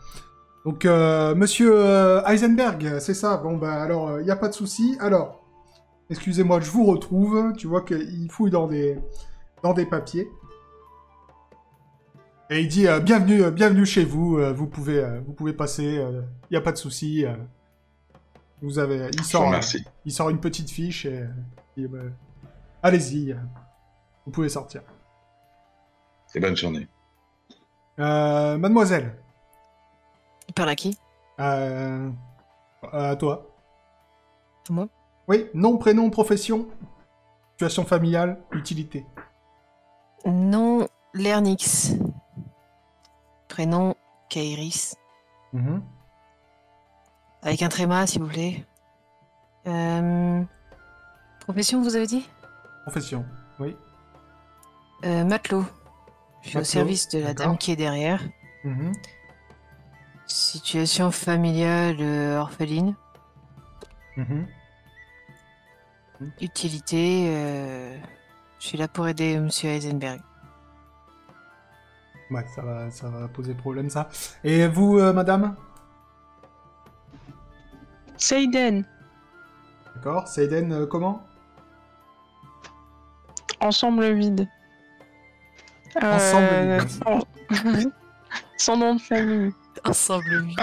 Donc, euh, Monsieur euh, Heisenberg, c'est ça Bon, bah alors, il n'y a pas de souci. Alors, excusez-moi, je vous retrouve. Tu vois qu'il fouille dans des, dans des papiers. Et il dit euh, bienvenue, euh, bienvenue chez vous. euh, vous pouvez, euh, vous pouvez passer. Il n'y a pas de souci. euh. vous avez, il sort, il sort une petite fiche et, euh, bah, allez-y, euh, vous pouvez sortir. Et bonne journée. Euh, mademoiselle, Il parle à qui? Euh, à toi. À moi? Oui, nom, prénom, profession, situation familiale, utilité. Non, Lernix. Prénom, Kairis. Mhm. Avec un tréma, s'il vous plaît. Euh, Profession, vous avez dit? Profession, oui. euh, Matelot. Je suis au service de la dame qui est derrière. Mhm. Situation familiale euh, orpheline. Mhm. Utilité. euh, Je suis là pour aider Monsieur Heisenberg. Ouais, ça va, ça va poser problème, ça. Et vous, euh, madame? Seiden, D'accord. Seiden, euh, comment? Ensemble vide. Ensemble Euh, vide. Son nom de famille. Ensemble vide.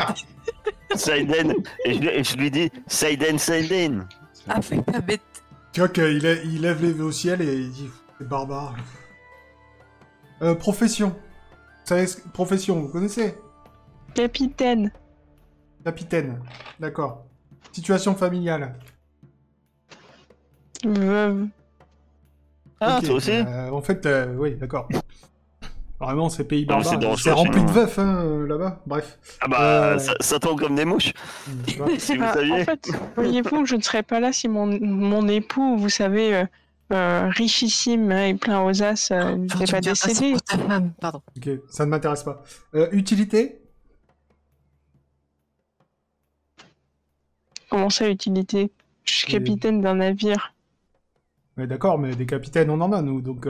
Saiden. et, je, lui- et je lui dis Saiden, Saiden. Ah, fais pas bête. Tu vois qu'il lè- il lève les yeux au ciel et il dit c'est barbare. Euh, profession. Profession, vous connaissez? Capitaine, Capitaine. D'accord. Situation familiale. veuve. Ah, Ok, toi aussi euh, En fait, euh, oui, d'accord. Vraiment, ces pays Non, mais c'est rempli de veufs hein, là-bas. Bref. Ah bah, Euh, ça, ça tombe comme des mouches. Si vous Ah, saviez. En fait, voyez-vous, je ne serais pas là si mon, mon époux, vous savez, euh, euh, richissime hein, et plein aux as, Genre, n'était pas décédé. Pardon. Ok, ça ne m'intéresse pas. Euh, utilité? Comment ça, utilité? Je suis Et- capitaine d'un navire. Ouais, d'accord, mais des capitaines, on en a, nous, donc...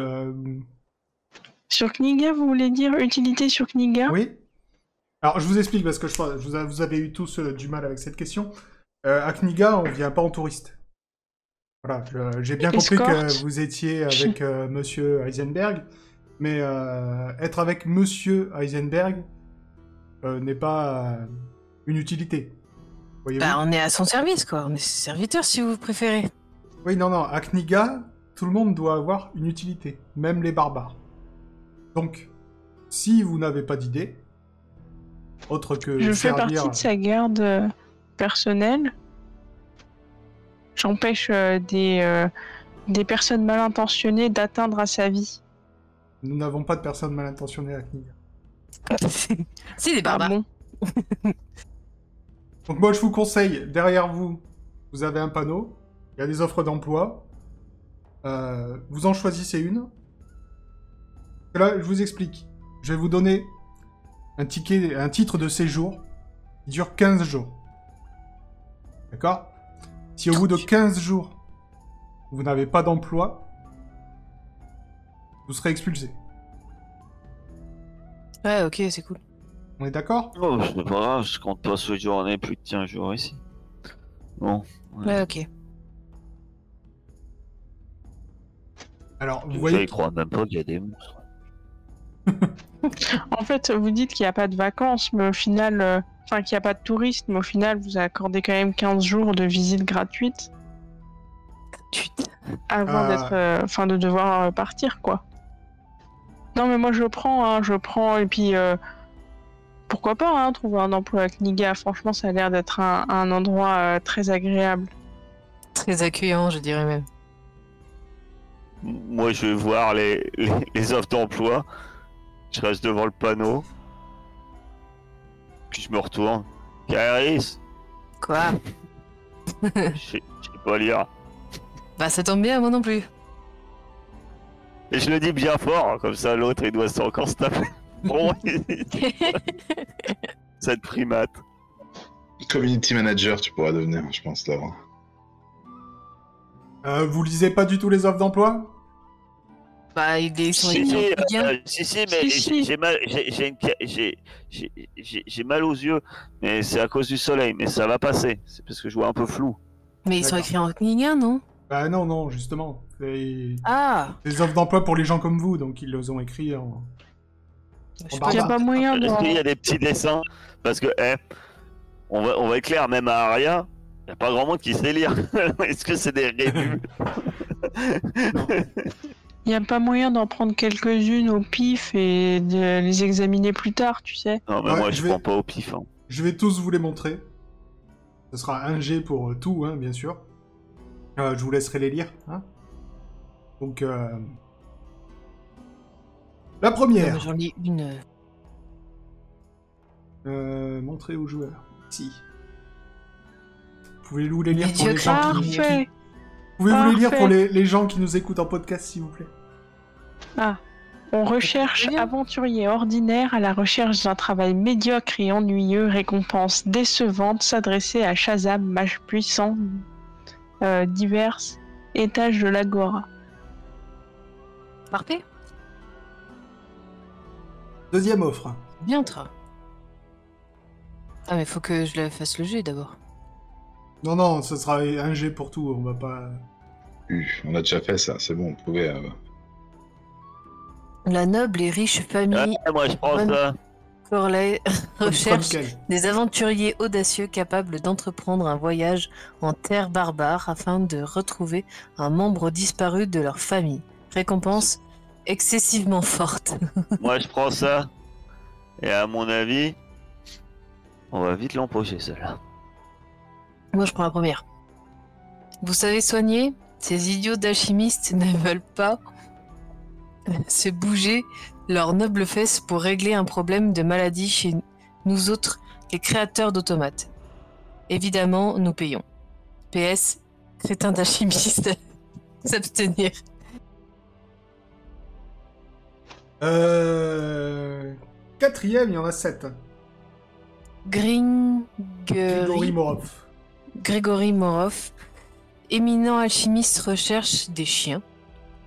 Sur Kniga, vous voulez dire utilité sur Kniga? Oui Alors, je vous explique, parce que je crois je vous, avez eu tous euh, du mal avec cette question. Euh, à Kniga, on vient pas en touriste. Voilà, j'ai bien compris que vous étiez avec euh, Monsieur Heisenberg, mais euh, être avec Monsieur Heisenberg euh, n'est pas euh, une utilité. Bah, on est à son service, quoi. On est ses serviteurs, si vous préférez. Oui, non, non, à Kniga, tout le monde doit avoir une utilité, même les barbares. Donc, si vous n'avez pas d'idée, autre que Je fais partie de sa garde euh, personnelle. J'empêche euh, des, euh, des personnes mal intentionnées d'atteindre à sa vie. Nous n'avons pas de personnes mal intentionnées à Kniga. C'est des Ah barbares. bon Donc moi, je vous conseille, derrière vous, vous avez un panneau, il y a des offres d'emploi, Euh, vous en choisissez une. Et là, je vous explique. Je vais vous donner un ticket, un titre de séjour qui dure 15 jours. D'accord? Si au bout de 15 jours, vous n'avez pas d'emploi, vous serez expulsé. Ouais, ok, c'est cool. On est d'accord? Oh, c'est pas grave, je compte pas séjourner plus de 15 jours ici. Bon, Ouais, ok. Alors, vous Déjà, voyez, ils croient même pas qu'il y a des monstres. En fait, vous dites qu'il n'y a pas de vacances, mais au final, euh, enfin qu'il n'y a pas de touristes, mais au final, vous accordez quand même 15 jours de visite gratuite Tu- avant Ah. d'être, euh, enfin de devoir euh, partir, quoi. Non, mais moi je prends, hein, je prends, et puis euh, pourquoi pas, hein, trouver un emploi à Kniga. Franchement, ça a l'air d'être un, un endroit euh, très agréable. Très accueillant, je dirais même. Moi, je vais voir les, les, les offres d'emploi. Je reste devant le panneau. Puis je me retourne. Caris, Quoi je sais pas lire. Bah ça tombe bien, moi non plus. Et je le dis bien fort, comme ça l'autre il doit se- encore se taper. Bon, cette primate. Community manager, tu pourras devenir, je pense, là. euh, vous lisez pas du tout les offres d'emploi? Bah il est sur Si, les si, bien. euh, si, si, mais Si, j'ai- mal, j'ai- aux yeux, mais c'est à cause du soleil, mais ça va passer. C'est parce que je vois un peu flou. Mais ils sont écrits en kninga, non? Bah non, non, justement. C'est Ah des offres d'emploi pour les gens comme vous, donc ils les ont écrits en... Il n'y a pas moyen de. Est-ce qu'il y a des petits dessins? Parce que, eh, on va, on va être clair, même à Aria, il n'y a pas grand monde qui sait lire. Est-ce que c'est des rébus Il n'y a pas moyen d'en prendre quelques-unes au pif et de les examiner plus tard, tu sais. Non, mais Ouais, moi je je vais- prends pas au pif. hein. Je vais tous vous les montrer. Ce sera un G pour euh, tout, hein, bien sûr. Euh, je vous laisserai les lire. Hein. Donc, euh... la première. J'en lis une. Euh, montrer aux joueurs. Si. Pouvez-vous les lire pour les Médiocre. gens qui... Parfait. Pouvez-vous les lire pour les, les gens qui nous écoutent en podcast, s'il vous plaît? On recherche aventurier ordinaire à la recherche d'un travail médiocre et ennuyeux, récompense décevante, s'adresser à Shazam, mage puissant, euh, divers étages de l'Agora. Parfait. Deuxième offre. Bien, tra. Ah mais faut que je le fasse le jet d'abord. Non, non, ce sera un G pour tout. On va pas. Uh, On a déjà fait ça, c'est bon, on pouvait. euh, La noble et riche famille Ah, moi je prends bonne- ça. Corley recherche des aventuriers audacieux capables d'entreprendre un voyage en terre barbare afin de retrouver un membre disparu de leur famille. Récompense excessivement forte. Moi je prends ça. Et à mon avis, on va vite l'empocher celle-là. Moi, je prends la première. Vous savez soigner? Ces idiots d'alchimistes ne veulent pas se bouger leurs nobles fesses pour régler un problème de maladie chez nous autres, les créateurs d'automates. Évidemment, nous payons. PS, crétin d'alchimiste, s'abstenir. Euh... Quatrième, il y en a sept. Gringery. Grégory Morov. Grégory Morov, éminent alchimiste recherche des chiens,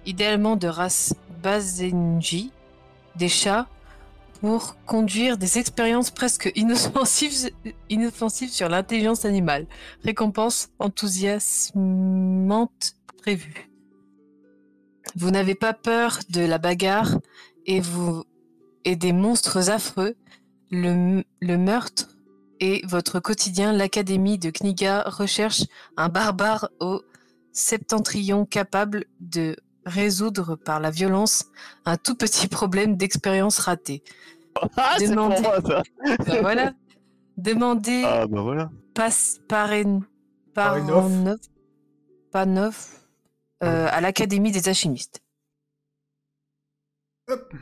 idéalement de race Bazenji, des chats, pour conduire des expériences presque inoffensives, sur l'intelligence animale. Récompense enthousiasmante prévue. Vous n'avez pas peur de la bagarre et vous et des monstres affreux, le, le meurtre et votre quotidien, l'Académie de Kniga recherche un barbare au septentrion capable de résoudre par la violence un tout petit problème d'expérience ratée. Ah, pour Demandez- moi ça. Ben voilà. Demandez Ah bah voilà. passe Paren- Parenov. Parenov Panov, euh, à l'Académie des alchimistes. Hop.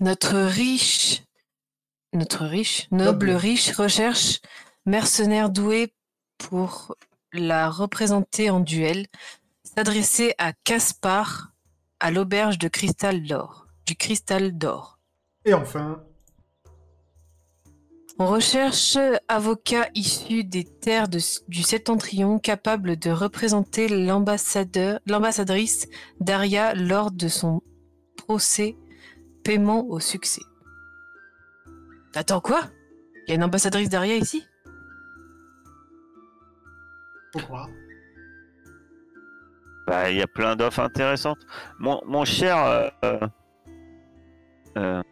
Notre riche, notre riche, noble Noble. riche recherche mercenaire doué pour la représenter en duel, s'adresser à Caspar à l'auberge de cristal d'or, du cristal d'or. Et enfin, On recherche avocat issu des terres de- du septentrion capable de représenter l'ambassadeur, l'ambassadrice Daria lors de son procès paiement au succès. Attends quoi? Il y a une ambassadrice Daria ici? Croire. Bah, il y a plein d'offres intéressantes. Mon, mon cher. euh, euh, euh,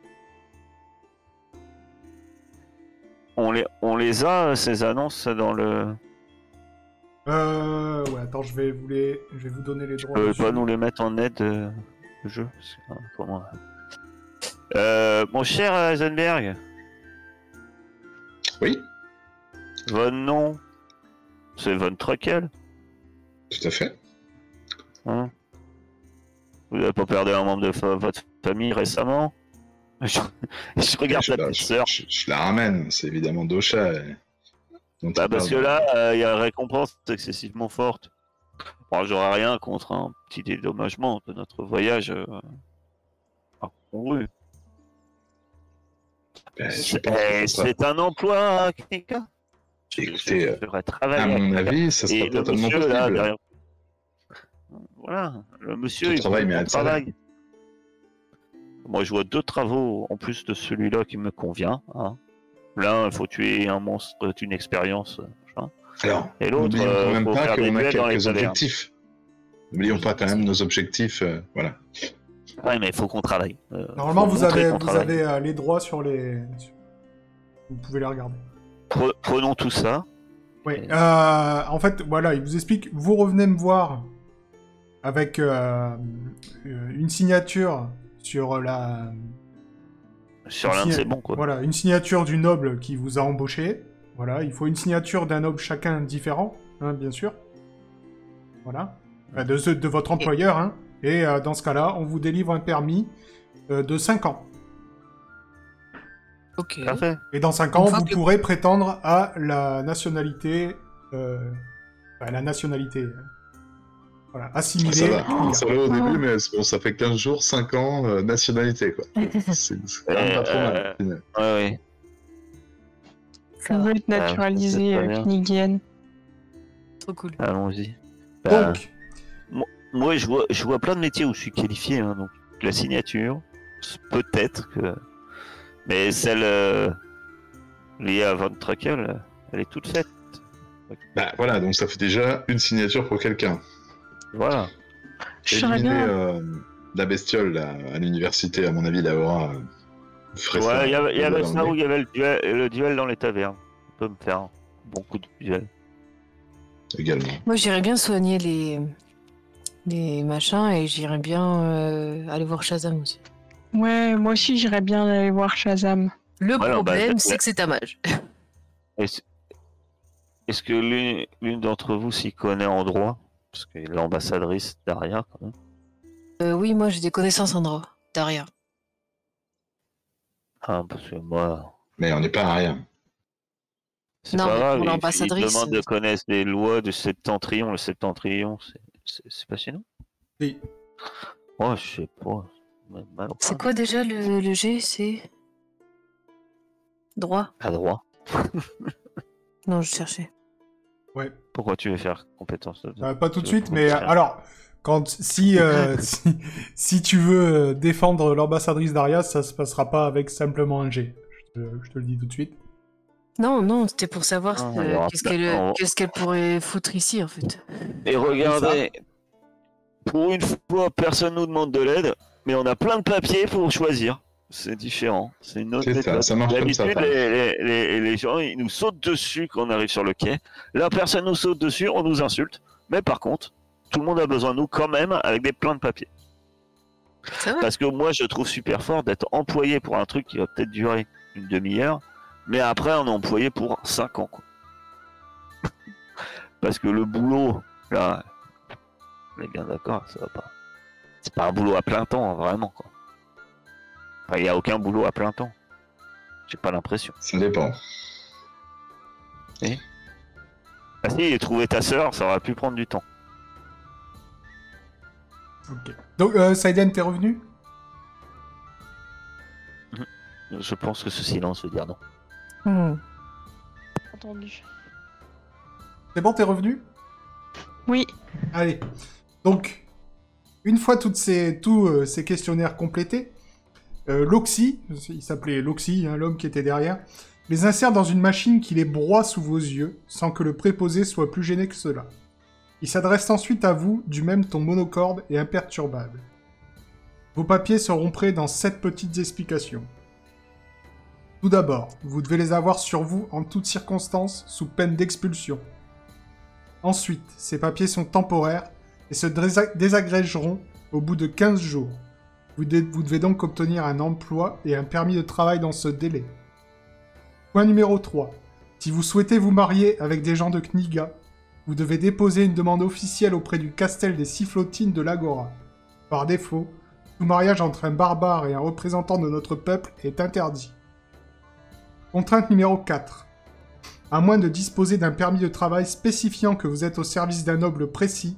on, les, on les a, ces annonces, dans le. Euh, ouais, attends, je vais vous les, je vais vous donner les Tu droits. peux dessus. pas nous les mettre en aide euh, de jeu parce que, comment, euh, euh, Mon cher Heisenberg, Oui, votre nom, c'est Von Truckel. tout à fait. Hein Vous n'avez pas perdu un membre de fa- votre famille récemment je, je regarde je, la la- petite sœur. je- je la ramène, c'est évidemment Dosha. Bah parce que là, euh, il y a une récompense excessivement forte. Bon, j'aurais rien contre un petit dédommagement de notre voyage euh. Ben, C'est eh, ça- c'est un emploi à quelqu'un Je- Écoutez, euh, À mon avis, ça Et sera le totalement là, possible. derrière- Voilà, le monsieur, il travail travaille. Moi, je vois deux travaux en plus de celui-là qui me convient. hein. L'un, il faut tuer un monstre d'une expérience. Alors, Et l'autre, n'oublions quand euh, même pas qu'on a duels dans les quelques objectifs. N'oublions pas quand même nos objectifs. euh, voilà. Ouais, mais il faut qu'on travaille. Euh, Normalement, vous avez, qu'on vous travaille. avez euh, les droits sur les. Vous pouvez les regarder. Pre- Prenons tout ça. Oui. Et- euh, en fait, voilà, il vous explique. Vous revenez me voir avec euh, euh, une signature sur la. Sur l'un de Si- ces bons, quoi. Voilà, une signature du noble qui vous a embauché. Voilà, il faut une signature d'un noble chacun différent, hein, bien sûr. Voilà. Enfin, de, votre employeur, hein. Et euh, dans ce cas-là, on vous délivre un permis euh, de 5 ans. Ok. Parfait. Et dans 5 ans, vous que- pourrez prétendre à la nationalité. Euh, enfin, la nationalité. Voilà, assimilée. Ça va, ça va au début, mais bon, ça fait 15 jours, 5 ans, euh, nationalité, quoi. C'est c'est quand même pas trop mal. Ouais, ouais. Je veux être naturalisé euh. Trop cool. Allons-y. Bah, Donc, moi, je vois, je vois plein de métiers où je suis qualifié. hein, donc, la signature, peut-être que. Mais celle euh, liée à Von Truckel, euh, elle est toute faite. Bah voilà, donc ça fait déjà une signature pour quelqu'un. Voilà. Je serais Éliminer bien. euh, la bestiole là, à l'université, à mon avis, la aura. euh, Ouais, il y avait, il y avait dans ça le où il y avait le duel, le duel dans les tavernes. On peut me faire un bon coup de duel. également. Moi, j'irais bien soigner les, les machins et j'irais bien euh, aller voir Shazam aussi. Ouais, moi aussi j'irais bien aller voir Shazam. Le Ouais, bah, problème, c'est que c'est un mage. Est-ce est-ce que l'une l'une d'entre vous s'y connaît en droit? Parce que l'ambassadrice Daria, quand même. Euh, oui, moi, j'ai des connaissances en droit. Daria. Ah, parce que moi, Mais on n'est pas à rien. c'est Non, pas mais grave. l'ambassadrice, Il demande de euh, connaître les lois du septentrion. Le septentrion, c'est- c'est c'est passionnant. oui. Oh, je sais pas. Mal C'est quoi déjà le, le G C'est. Droit À droit. Non, je cherchais. ouais. Pourquoi tu veux faire compétence Euh, pas tout de suite, mais euh, alors, quand si, euh, si si tu veux euh, défendre l'ambassadrice d'Arias, ça se passera pas avec simplement un G. Je te, je te le dis tout de suite. Non, non, c'était pour savoir Ah, qu'elle on- qu'est-ce qu'elle pourrait foutre ici, en fait. Et regardez, pour une fois, personne nous demande de l'aide, mais on a plein de papiers pour choisir. C'est différent. C'est une autre méthode. ça marche comme ça, D'habitude, Fab. les, les- les- les gens, ils nous sautent dessus quand on arrive sur le quai. Là, personne nous saute dessus, on nous insulte. Mais par contre, tout le monde a besoin de nous quand même avec des plein de papiers. Ça va Parce que moi, je trouve super fort d'être employé pour un truc qui va peut-être durer une demi-heure, mais après, on est employé pour 5 ans. Quoi. Parce que le boulot, là, on est bien d'accord, ça va pas. C'est pas un boulot à plein temps, vraiment. quoi. Enfin, il n'y a aucun boulot à plein temps. J'ai pas l'impression. Ça dépend. Ah si, trouver ta sœur, ça aurait pu prendre du temps. Ok. Donc, euh, Saïden, t'es revenu? Je pense que ce silence veut dire non. Hmm. Entendu. C'est bon, t'es revenu? Oui. Allez. Donc, une fois toutes ces, tous euh, ces questionnaires complétés, euh, Loxy, il s'appelait Loxy, hein, l'homme qui était derrière, les insère dans une machine qui les broie sous vos yeux, sans que le préposé soit plus gêné que cela. Il s'adresse ensuite à vous, du même ton monocorde et imperturbable. Vos papiers seront prêts dans sept petites explications. Tout d'abord, vous devez les avoir sur vous en toutes circonstances, sous peine d'expulsion. Ensuite, ces papiers sont temporaires et se désa- désagrégeront au bout de 15 jours. Vous, de- vous devez donc obtenir un emploi et un permis de travail dans ce délai. Point numéro 3. Si vous souhaitez vous marier avec des gens de Kniga, vous devez déposer une demande officielle auprès du castel des Sifflotines de l'Agora. Par défaut, tout mariage entre un barbare et un représentant de notre peuple est interdit. Contrainte numéro 4. À moins de disposer d'un permis de travail spécifiant que vous êtes au service d'un noble précis,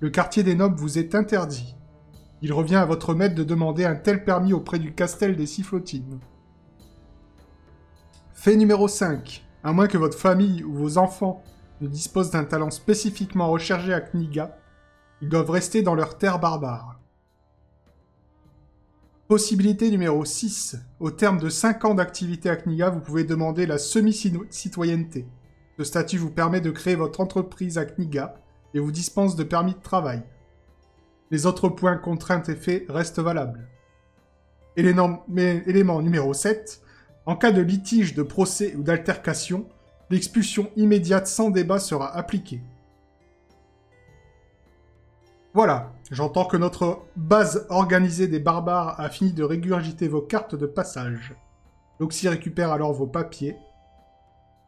le quartier des nobles vous est interdit. Il revient à votre maître de demander un tel permis auprès du castel des Sifflotines. Fait numéro 5. À moins que votre famille ou vos enfants ne disposent d'un talent spécifiquement recherché à Kniga, ils doivent rester dans leur terre barbare. Possibilité numéro 6. Au terme de 5 ans d'activité à Kniga, vous pouvez demander la semi-citoyenneté. Ce statut vous permet de créer votre entreprise à Kniga et vous dispense de permis de travail. Les autres points contraintes et faits restent valables. Élément, mais- élément numéro 7. En cas de litige, de procès ou d'altercation, l'expulsion immédiate sans débat sera appliquée. Voilà, j'entends que notre base organisée des barbares a fini de régurgiter vos cartes de passage. L'Oxy récupère alors vos papiers.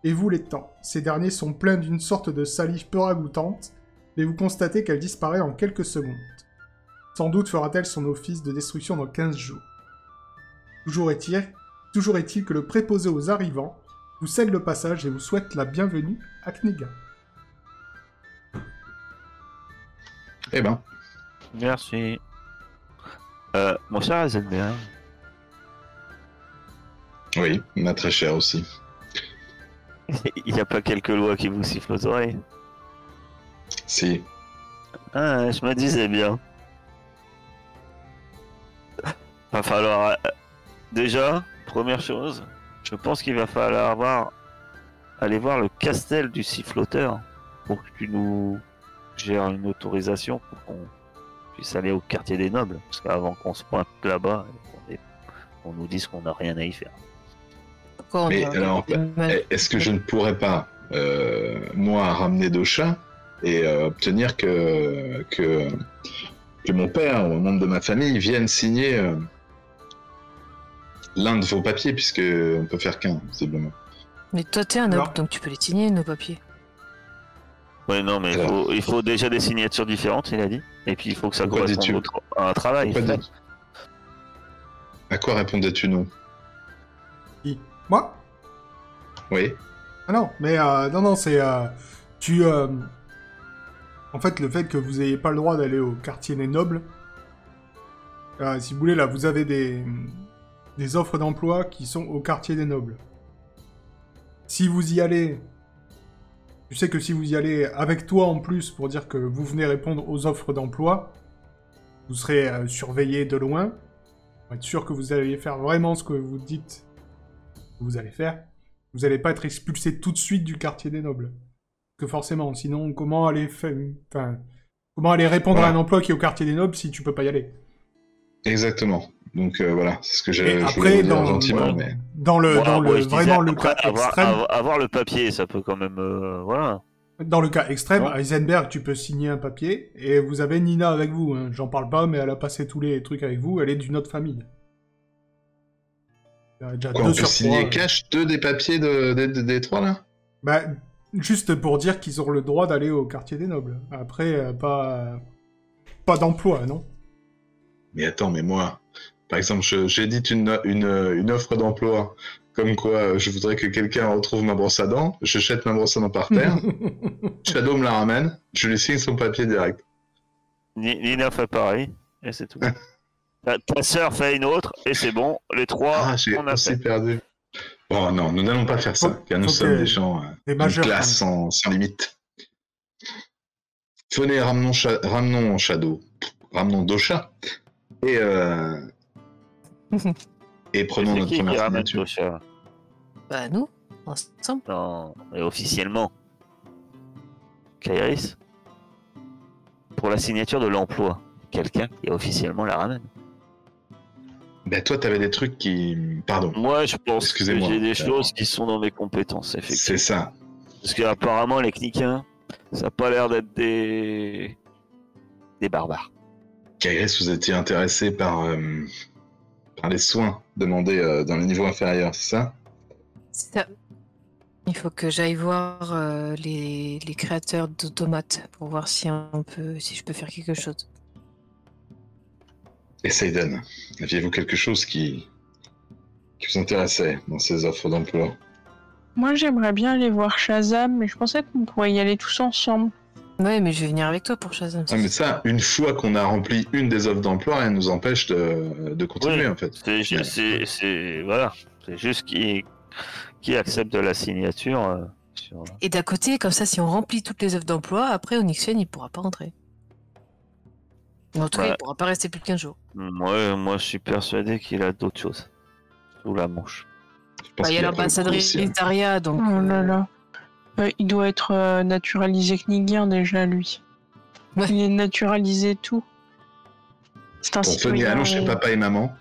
Et vous les temps. Ces derniers sont pleins d'une sorte de salive peu ragoûtante, mais vous constatez qu'elle disparaît en quelques secondes. Sans doute fera-t-elle son office de destruction dans 15 jours. Toujours est-il toujours est-il que le préposé aux arrivants vous cède le passage et vous souhaite la bienvenue à Kniga. Eh ben, Merci. Euh, mon cher oui, on a très cher aussi. il n'y a pas quelques lois qui vous sifflent aux oreilles? Si. Ah, je me disais bien. Va falloir... euh, Déjà, première chose, je pense qu'il va falloir voir... aller voir le castel du siffloteur pour que tu nous gères une autorisation pour qu'on puisse aller au quartier des nobles. Parce qu'avant qu'on se pointe là-bas, on, est- on nous dise qu'on n'a rien à y faire. Mais alors. Est-ce que je ne pourrais pas, euh, moi, ramener Dosha et euh, obtenir que, que, que mon père ou un membre de ma famille vienne signer euh, l'un de vos papiers, puisque on peut faire qu'un, visiblement. Mais toi, t'es un noble, Alors- donc tu peux les signer, nos papiers. Ouais, non, mais il Alors. faut, il faut déjà des signatures différentes, il a dit. Et puis il faut que ça Pourquoi corresponde au à un travail. À quoi répondais-tu non? Qui? Moi? Oui. Ah non, mais euh, non, non, c'est... euh, tu... euh, en fait, le fait que vous n'ayez pas le droit d'aller au quartier des nobles, euh, si vous voulez, là, vous avez des, des offres d'emploi qui sont au quartier des nobles. Si vous y allez... Tu sais que si vous y allez avec toi en plus pour dire que vous venez répondre aux offres d'emploi, vous serez euh, surveillé de loin, être sûr que vous allez faire vraiment ce que vous dites que vous allez faire. Vous n'allez pas être expulsé tout de suite du quartier des nobles. Que forcément, sinon, comment aller faire... Enfin, comment aller répondre à un emploi qui est au quartier des nobles si tu peux pas y aller? Exactement. Donc euh, voilà, c'est ce que j'ai après, dans- gentiment, dans- mais Dans le, Voilà, dans le disais, vraiment le après, cas avoir, extrême, avoir- le papier, ça peut quand même. euh, voilà. dans le cas extrême, à Heisenberg, tu peux signer un papier et vous avez Nina avec vous. hein. J'en parle pas, mais elle a passé tous les trucs avec vous. Elle est d'une autre famille. A déjà quoi, deux on peut sur signer trois. cash deux des papiers de, de- de- des trois là? Bah, juste pour dire qu'ils ont le droit d'aller au quartier des nobles. Après, euh, pas pas d'emploi, non? Mais attends, mais moi, par exemple, j'édite une, une, une offre d'emploi comme quoi euh, je voudrais que quelqu'un retrouve ma brosse à dents, je jette ma brosse à dents par terre, Shadow me la ramène, je lui signe son papier direct. Ni- Nina fait pareil, et c'est tout. ta, ta sœur fait une autre, et c'est bon. Les trois, Ah, j'ai on a aussi fait. perdu. Bon, non, nous n'allons pas faire ça, Faut- car nous sommes des gens euh, majeurs. classe même. sans, sans limite. Venez, ramenons, ramenons Shadow, ramenons Dosha, et, euh, et prenons notre qui première ramène signature. Bah, nous ensemble. Non, et officiellement. Kairis Pour la signature de l'emploi. Quelqu'un qui officiellement la ramène. Ben toi, t'avais des trucs qui... Pardon. Moi, je pense que j'ai des choses qui sont dans mes compétences, effectivement. C'est ça. Parce qu'apparemment, les Knikiens, ça n'a pas l'air d'être des. des barbares. Kairis, vous étiez intéressé par, euh, par les soins demandés euh, dans les niveaux inférieurs, c'est ça? C'est ça. Il faut que j'aille voir euh, les, les créateurs d'automates pour voir si on peut, si je peux faire quelque chose. Et Seiden, aviez-vous quelque chose qui, qui vous intéressait dans ces offres d'emploi? Moi, j'aimerais bien aller voir Shazam, mais je pensais qu'on pourrait y aller tous ensemble. Ouais, mais je vais venir avec toi pour Shazam. Ah, mais ça, une fois qu'on a rempli une des offres d'emploi, rien ne nous empêche de, de continuer Oui. en fait. C'est ju- Ouais. c'est- voilà. C'est juste qui, qui accepte de la signature. euh, sur... Et d'à côté, comme ça, si on remplit toutes les offres d'emploi, après Onyxian, il pourra pas rentrer. En tout cas, Ouais. il pourra pas rester plus de 15 jours. Moi, moi, je suis persuadé qu'il a d'autres choses. Sous la manche. Bah, Il y a l'ambassadrice d'Aria, donc. Oh là euh, là. Euh, il doit être euh, naturalisé Knigien déjà, lui. Ouais. Il est naturalisé tout. C'est un Bon, citoyen, allons chez euh, papa et maman.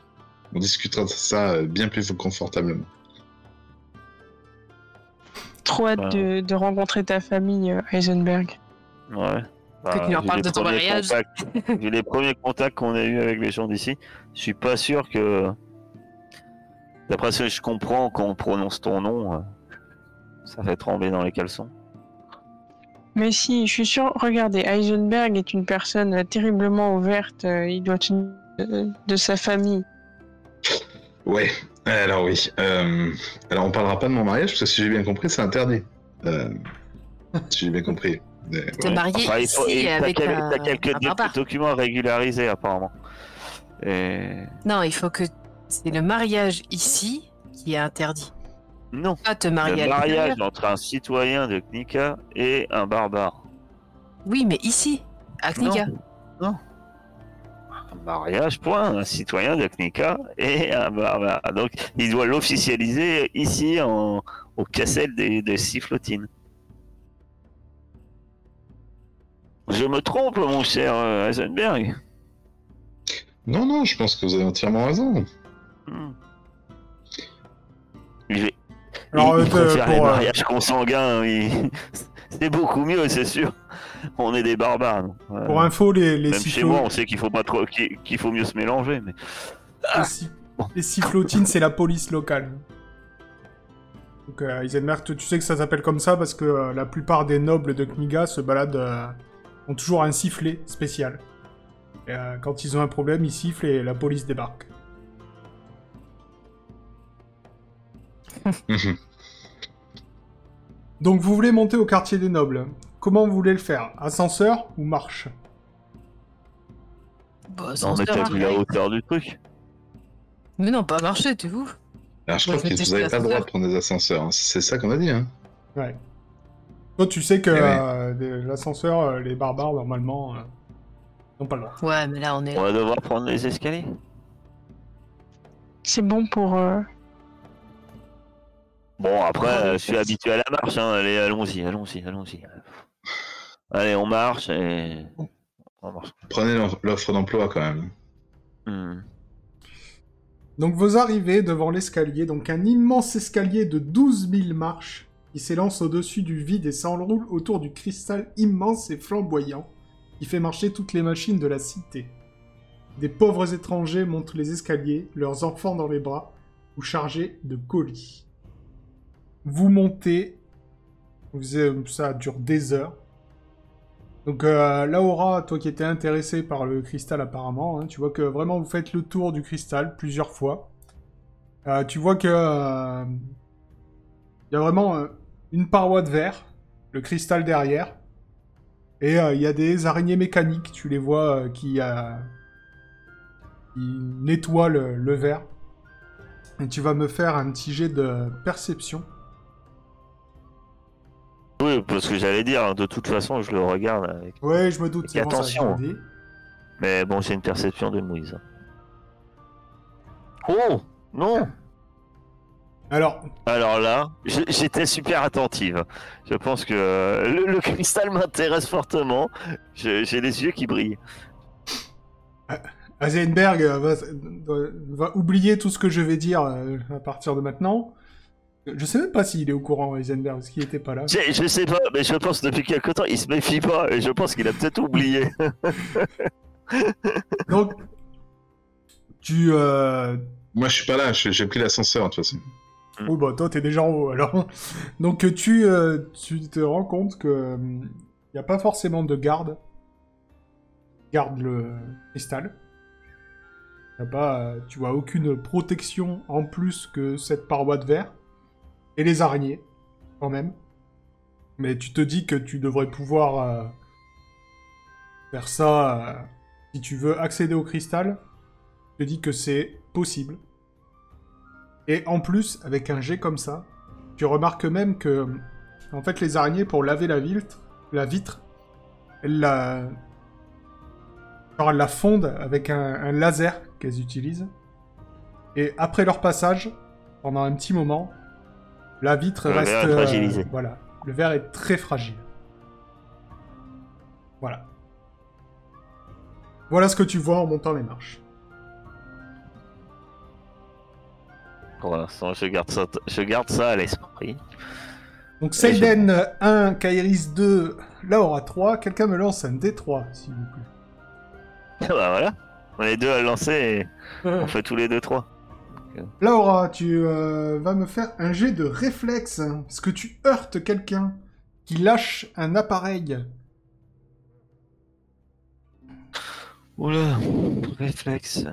On discutera de ça euh, bien plus confortablement. Trop hâte Bah. de, de rencontrer ta famille, Heisenberg. Ouais. Bah, Que tu leur parles les de ton mariage. contacts- vu les premiers contacts qu'on a eu avec les gens d'ici, je suis pas sûr que. D'après ce que je comprends, quand on prononce ton nom, euh, ça fait trembler dans les caleçons. Mais si, je suis sûr, regardez, Heisenberg est une personne terriblement ouverte, euh, il doit tenir euh, de sa famille. Ouais, alors oui. euh, alors on parlera pas de mon mariage, parce que si j'ai bien compris, c'est interdit. Euh, si j'ai bien compris. Mais, Te ouais. marier Enfin, ici et avec quel- un, t'as quelques un documents à régulariser apparemment. Et... Non, il faut que c'est le mariage ici qui est interdit. Non, Pas te marier le à mariage entre un citoyen de Knika et un barbare. Oui, mais ici, à Kniga. Non. Un mariage, point, un citoyen de Knika et un barbare. Donc, il doit l'officialiser ici en, au Cassel des, des Sifflotines. Je me trompe, mon cher euh, Heisenberg Non, non, je pense que vous avez entièrement raison. Hmm. Alors, il euh, préfère les pour, euh, mariages consanguins, il- c'est beaucoup mieux, c'est sûr. On est des barbares. pour info, les, les, Même chez moi, on sait qu'il faut pas trop, qu'il faut mieux se mélanger, mais les si- les sifflotines, c'est la police locale. Donc, euh, tu tu sais que ça s'appelle comme ça parce que euh, la plupart des nobles de Kniga se baladent, euh, ont toujours un sifflet spécial. Et, euh, quand ils ont un problème, ils sifflent et la police débarque. Donc vous voulez monter au quartier des nobles. Comment vous voulez le faire? Ascenseur ou marche? Bah, non, t'as faire vu la hauteur du truc. Mais non, pas marcher, tu vois. Alors je Ouais, crois que je vous n'avez pas le droit de prendre des ascenseurs. hein. C'est ça qu'on a dit, hein Ouais. Toi, tu sais que Eh ouais. euh, l'ascenseur, euh, les barbares, normalement, euh, n'ont pas le droit. Ouais, mais là, on est On va devoir prendre les escaliers. C'est bon pour... Bon, après, Ah, euh, je suis habitué à la marche. Hein. Allez, allons-y, allons-y, allons-y. Allez, on marche et. On marche. Prenez l'off- l'offre d'emploi quand même. Hmm. Donc vous arrivez devant l'escalier, donc un immense escalier de 12 000 marches qui s'élance au-dessus du vide et s'enroule autour du cristal immense et flamboyant qui fait marcher toutes les machines de la cité. Des pauvres étrangers montent les escaliers, leurs enfants dans les bras ou chargés de colis. Vous montez, ça dure des heures. Donc euh, Laura, toi qui étais intéressé par le cristal apparemment, hein, tu vois que vraiment vous faites le tour du cristal plusieurs fois. Euh, tu vois que euh, il y a vraiment une paroi de verre, le cristal derrière, et il y a des araignées mécaniques, tu les vois qui, qui nettoient le, le verre. Et tu vas me faire un petit jet de perception. Oui, parce que j'allais dire, de toute façon, je le regarde avec. Ouais, je me doute, ça attention. Mais bon, c'est une perception de Moïse. Oh Non Alors, Alors là, j'étais super attentive. Je pense que euh, le, le cristal m'intéresse fortement. J'ai les yeux qui brillent. Heisenberg euh, va, va oublier tout ce que je vais dire euh, à partir de maintenant. Je sais même pas s'il est au courant, Heisenberg, parce qu'il était pas là. Je, je sais pas, mais je pense que depuis quelque temps, il se méfie pas. Et je pense qu'il a peut-être oublié. Donc, tu... Euh... Moi, je suis pas là, j'ai pris l'ascenseur, de toute façon. Oh bah toi, t'es déjà en haut, alors. Donc, tu, euh, tu te rends compte que il n'y a pas forcément de garde. Garde le cristal. Y a pas, euh, tu vois aucune protection en plus que cette paroi de verre. Et les araignées, quand même. Mais tu te dis que tu devrais pouvoir euh, faire ça euh, si tu veux accéder au cristal. Tu te dis que c'est possible. Et en plus, avec un jet comme ça, tu remarques même que, en fait, les araignées, pour laver la vitre, la vitre, elles la, genre, elles la fondent avec un, un laser qu'elles utilisent. Et après leur passage, pendant un petit moment, la vitre Le reste. verre est fragilisé. voilà, le verre est très fragile. Voilà. Voilà ce que tu vois en montant les marches. Pour l'instant, je garde ça, je garde ça à l'esprit. Donc Seiden 1, Kairis 2, Laura 3. Quelqu'un me lance un D3, s'il vous plaît. bah voilà. On est deux à le lancer et on fait tous les deux Laura, tu euh, vas me faire un jet de réflexe, parce que tu heurtes quelqu'un qui lâche un appareil? Oula, réflexe.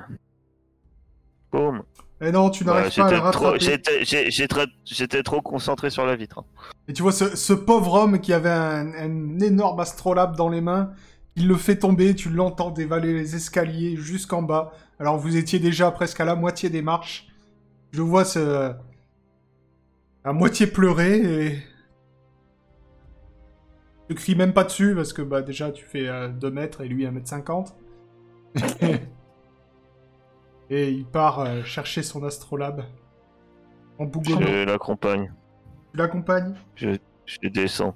Boum. Et non, tu n'arrives pas à le j'étais trop, rattraper. j'étais, trop concentré sur la vitre. Et tu vois ce, ce pauvre homme qui avait un, un énorme astrolabe dans les mains, il le fait tomber, tu l'entends dévaler les escaliers jusqu'en bas. Alors vous étiez déjà presque à la moitié des marches. Je vois ce... à moitié pleurer et... Je crie même pas dessus parce que bah déjà tu fais 2 mètres et lui 1 mètre 50. et il part euh, chercher son astrolabe en bougonnant. Je l'accompagne. Tu l'accompagnes? Je, je descends.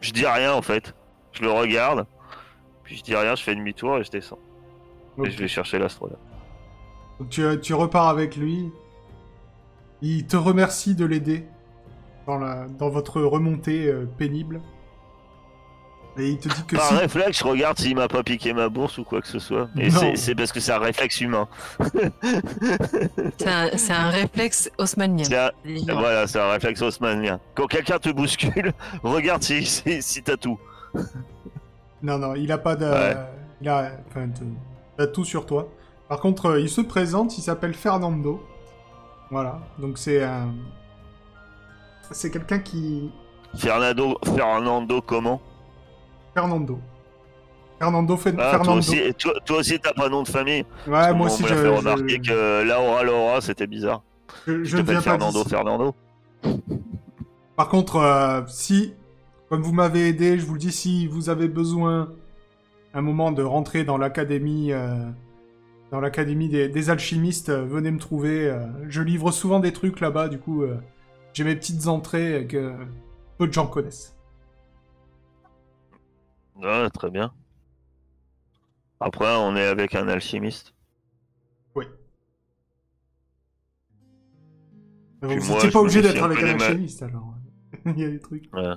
Je dis rien en fait. Je le regarde. Puis je dis rien, je fais demi-tour et je descends. Et je vais chercher l'astrolabe. Donc tu, tu repars avec lui. Il te remercie de l'aider dans, la, dans votre remontée euh, pénible. Et il te dit que Par si... réflexe, je regarde s'il m'a pas piqué ma bourse ou quoi que ce soit. Et c'est- c'est parce que c'est un réflexe humain. C'est un, réflexe haussmannien. C'est un-. Voilà, c'est un réflexe haussmannien. Quand quelqu'un te bouscule, regarde si, si, si t'as tout. Non, non, il a pas de... Ouais. Il a, enfin, te- t'as tout sur toi. Par contre, euh, il se présente, il s'appelle Fernando. Voilà, donc c'est un... C'est quelqu'un qui... Fernando, Fernando comment? Fernando. Fernando ah, Fernando. toi aussi, toi, toi aussi t'as pas nom de famille? Ouais, moi on aussi, me je, fait je- que Laura Laura c'était bizarre. je, Je, je ne t'appelle viens pas Fernando. Fernando? Par contre, euh, si, comme vous m'avez aidé, je vous le dis, si vous avez besoin un moment de rentrer dans l'académie, euh, dans l'académie des, des alchimistes, euh, venez me trouver. euh, je livre souvent des trucs là-bas, du coup, euh, j'ai mes petites entrées que peu de gens connaissent. Ouais, très bien. Après, on est avec un alchimiste. Oui. Puis vous n'étiez pas obligé d'être avec un ma- alchimiste, alors. Il y a des trucs. Ouais.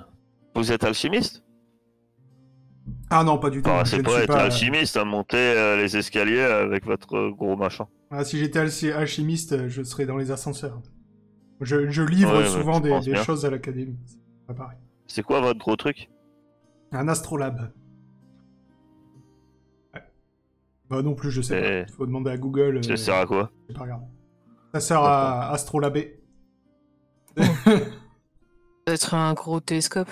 Vous êtes alchimiste? Ah non, pas du tout. Je C'est pas être pas- alchimiste à monter euh, les escaliers avec votre euh, gros machin. Ah, si j'étais alchi- alchimiste, je serais dans les ascenseurs. Je, je livre Ouais, ouais, souvent des, choses à l'académie. C'est pas pareil. C'est quoi votre gros truc? Un astrolabe. Ouais. Bah non plus, je sais Et- pas. Il faut demander à Google. Ça euh, sert à quoi? pas regardé. Ça sert à astrolaber. Ça doit être un gros télescope.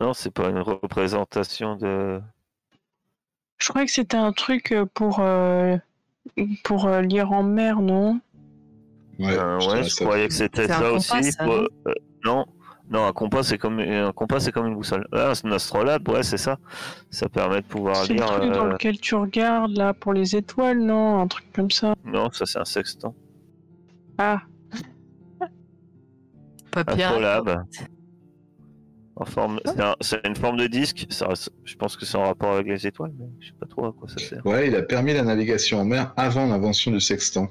Non, c'est pas une représentation de. Je croyais que c'était un truc euh, pour, euh, pour euh, lire en mer, non? Ouais, Euh, je ouais, je croyais que c'était ça compas, aussi. ça, pour- non? euh, non, non, un compas c'est comme un compas c'est comme une boussole. Ah, c'est un astrolabe, ouais, c'est ça. Ça permet de pouvoir C'est le lire. truc dans lequel tu regardes, là, pour les étoiles, non? Un truc comme ça. Non, ça c'est un sextant. Ah, papier. En forme, c'est un- c'est une forme de disque. Ça, je pense que c'est en rapport avec les étoiles, mais je sais pas trop à quoi ça sert. Ouais, il a permis la navigation en mer avant l'invention du sextant.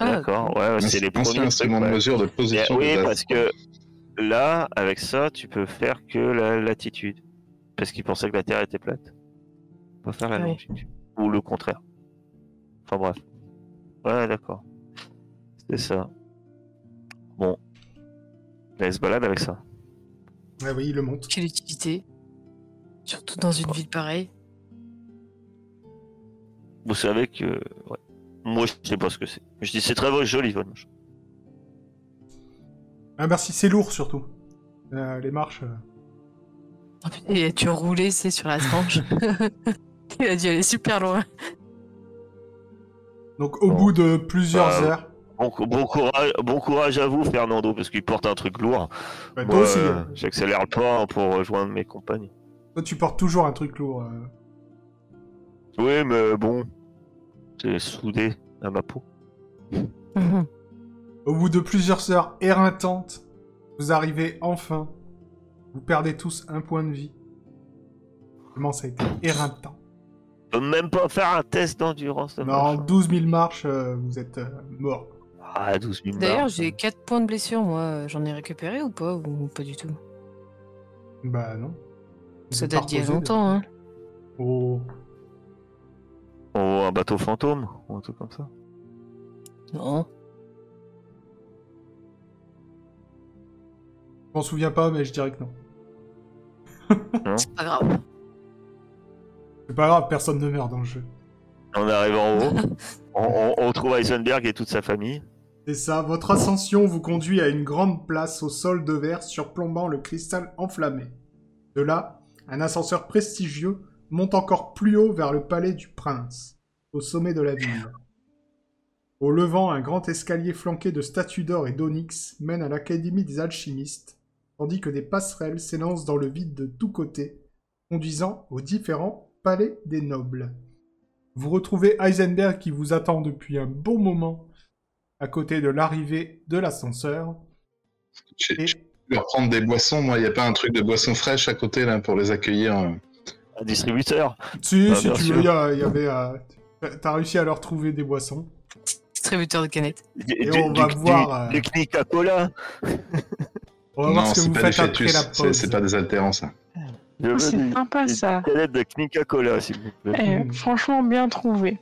Ah, D'accord. Ouais, ouais, c'est les premiers instrument de ouais. mesure de Et- position. oui, des astres. parce que là, avec ça, tu peux faire que la latitude. Parce qu'il pensait que la Terre était plate. On peut faire la Oui. longitude. Ou le contraire. Enfin bref. Ouais, d'accord. C'est ça. Bon. Là, il se balade avec ça. Ouais, oui, il le monte. Quelle utilité. Surtout dans une ville pareille. Vous savez que. ouais. Moi, je sais pas ce que c'est. Je dis, c'est très joli, votre. Ah, merci, c'est lourd surtout. Euh, les marches. euh, Et tu roulais, c'est sur la tranche. il a dû aller super loin. Donc, au Bon. bout de plusieurs Bah, heures. Bon, cou- bon, courage, bon courage à vous, Fernando, parce qu'il porte un truc lourd. bah, Moi, aussi. euh, hein. J'accélère pas pour rejoindre mes compagnons. Toi, tu portes toujours un truc lourd. euh. Oui, mais bon, c'est soudé à ma peau. Mhm. Au bout de plusieurs heures éreintantes, vous arrivez enfin. Vous perdez tous un point de vie. Comment ça a été éreintant? On peut même pas faire un test d'endurance. machin. 12 000 marches, euh, vous êtes euh, mort. Ah, 12 000 D'ailleurs, j'ai 4 points de blessure, moi. J'en ai récupéré ou pas Ou pas du tout? Bah non. Ça date d'il y a longtemps, hein. Oh. Oh, un bateau fantôme, ou un truc comme ça. Non. Je m'en souviens pas, mais je dirais que non. C'est pas grave. C'est pas grave, personne ne meurt dans le jeu. On arrive en haut, on, on- on trouve Heisenberg et toute sa famille. C'est ça, votre ascension vous conduit à une grande place au sol de verre surplombant le cristal enflammé. De là, un ascenseur prestigieux monte encore plus haut vers le palais du prince, au sommet de la ville. Au levant, un grand escalier flanqué de statues d'or et d'onyx mène à l'académie des alchimistes, tandis que des passerelles s'élancent dans le vide de tous côtés, conduisant aux différents palais des nobles. Vous retrouvez Heisenberg qui vous attend depuis un bon moment à côté de l'arrivée de l'ascenseur. Je Et vais leur prendre des boissons. Moi, il n'y a pas un truc de boissons fraîches à côté là pour les accueillir. euh. Un distributeur. si, Ah, si tu sûr. veux, il y, avait. euh, t'as- réussi à leur trouver des boissons. Distributeur de canettes. Du, Et du- on du- va du- voir, euh, du Knika Cola. On va voir Non, ce que c'est vous pas des faites après la C'est pause. c'est pas des altérants, ça. Veux C'est sympa ça. canettes de Knika Cola, s'il vous plaît. Eh, Mm. franchement, bien trouvé.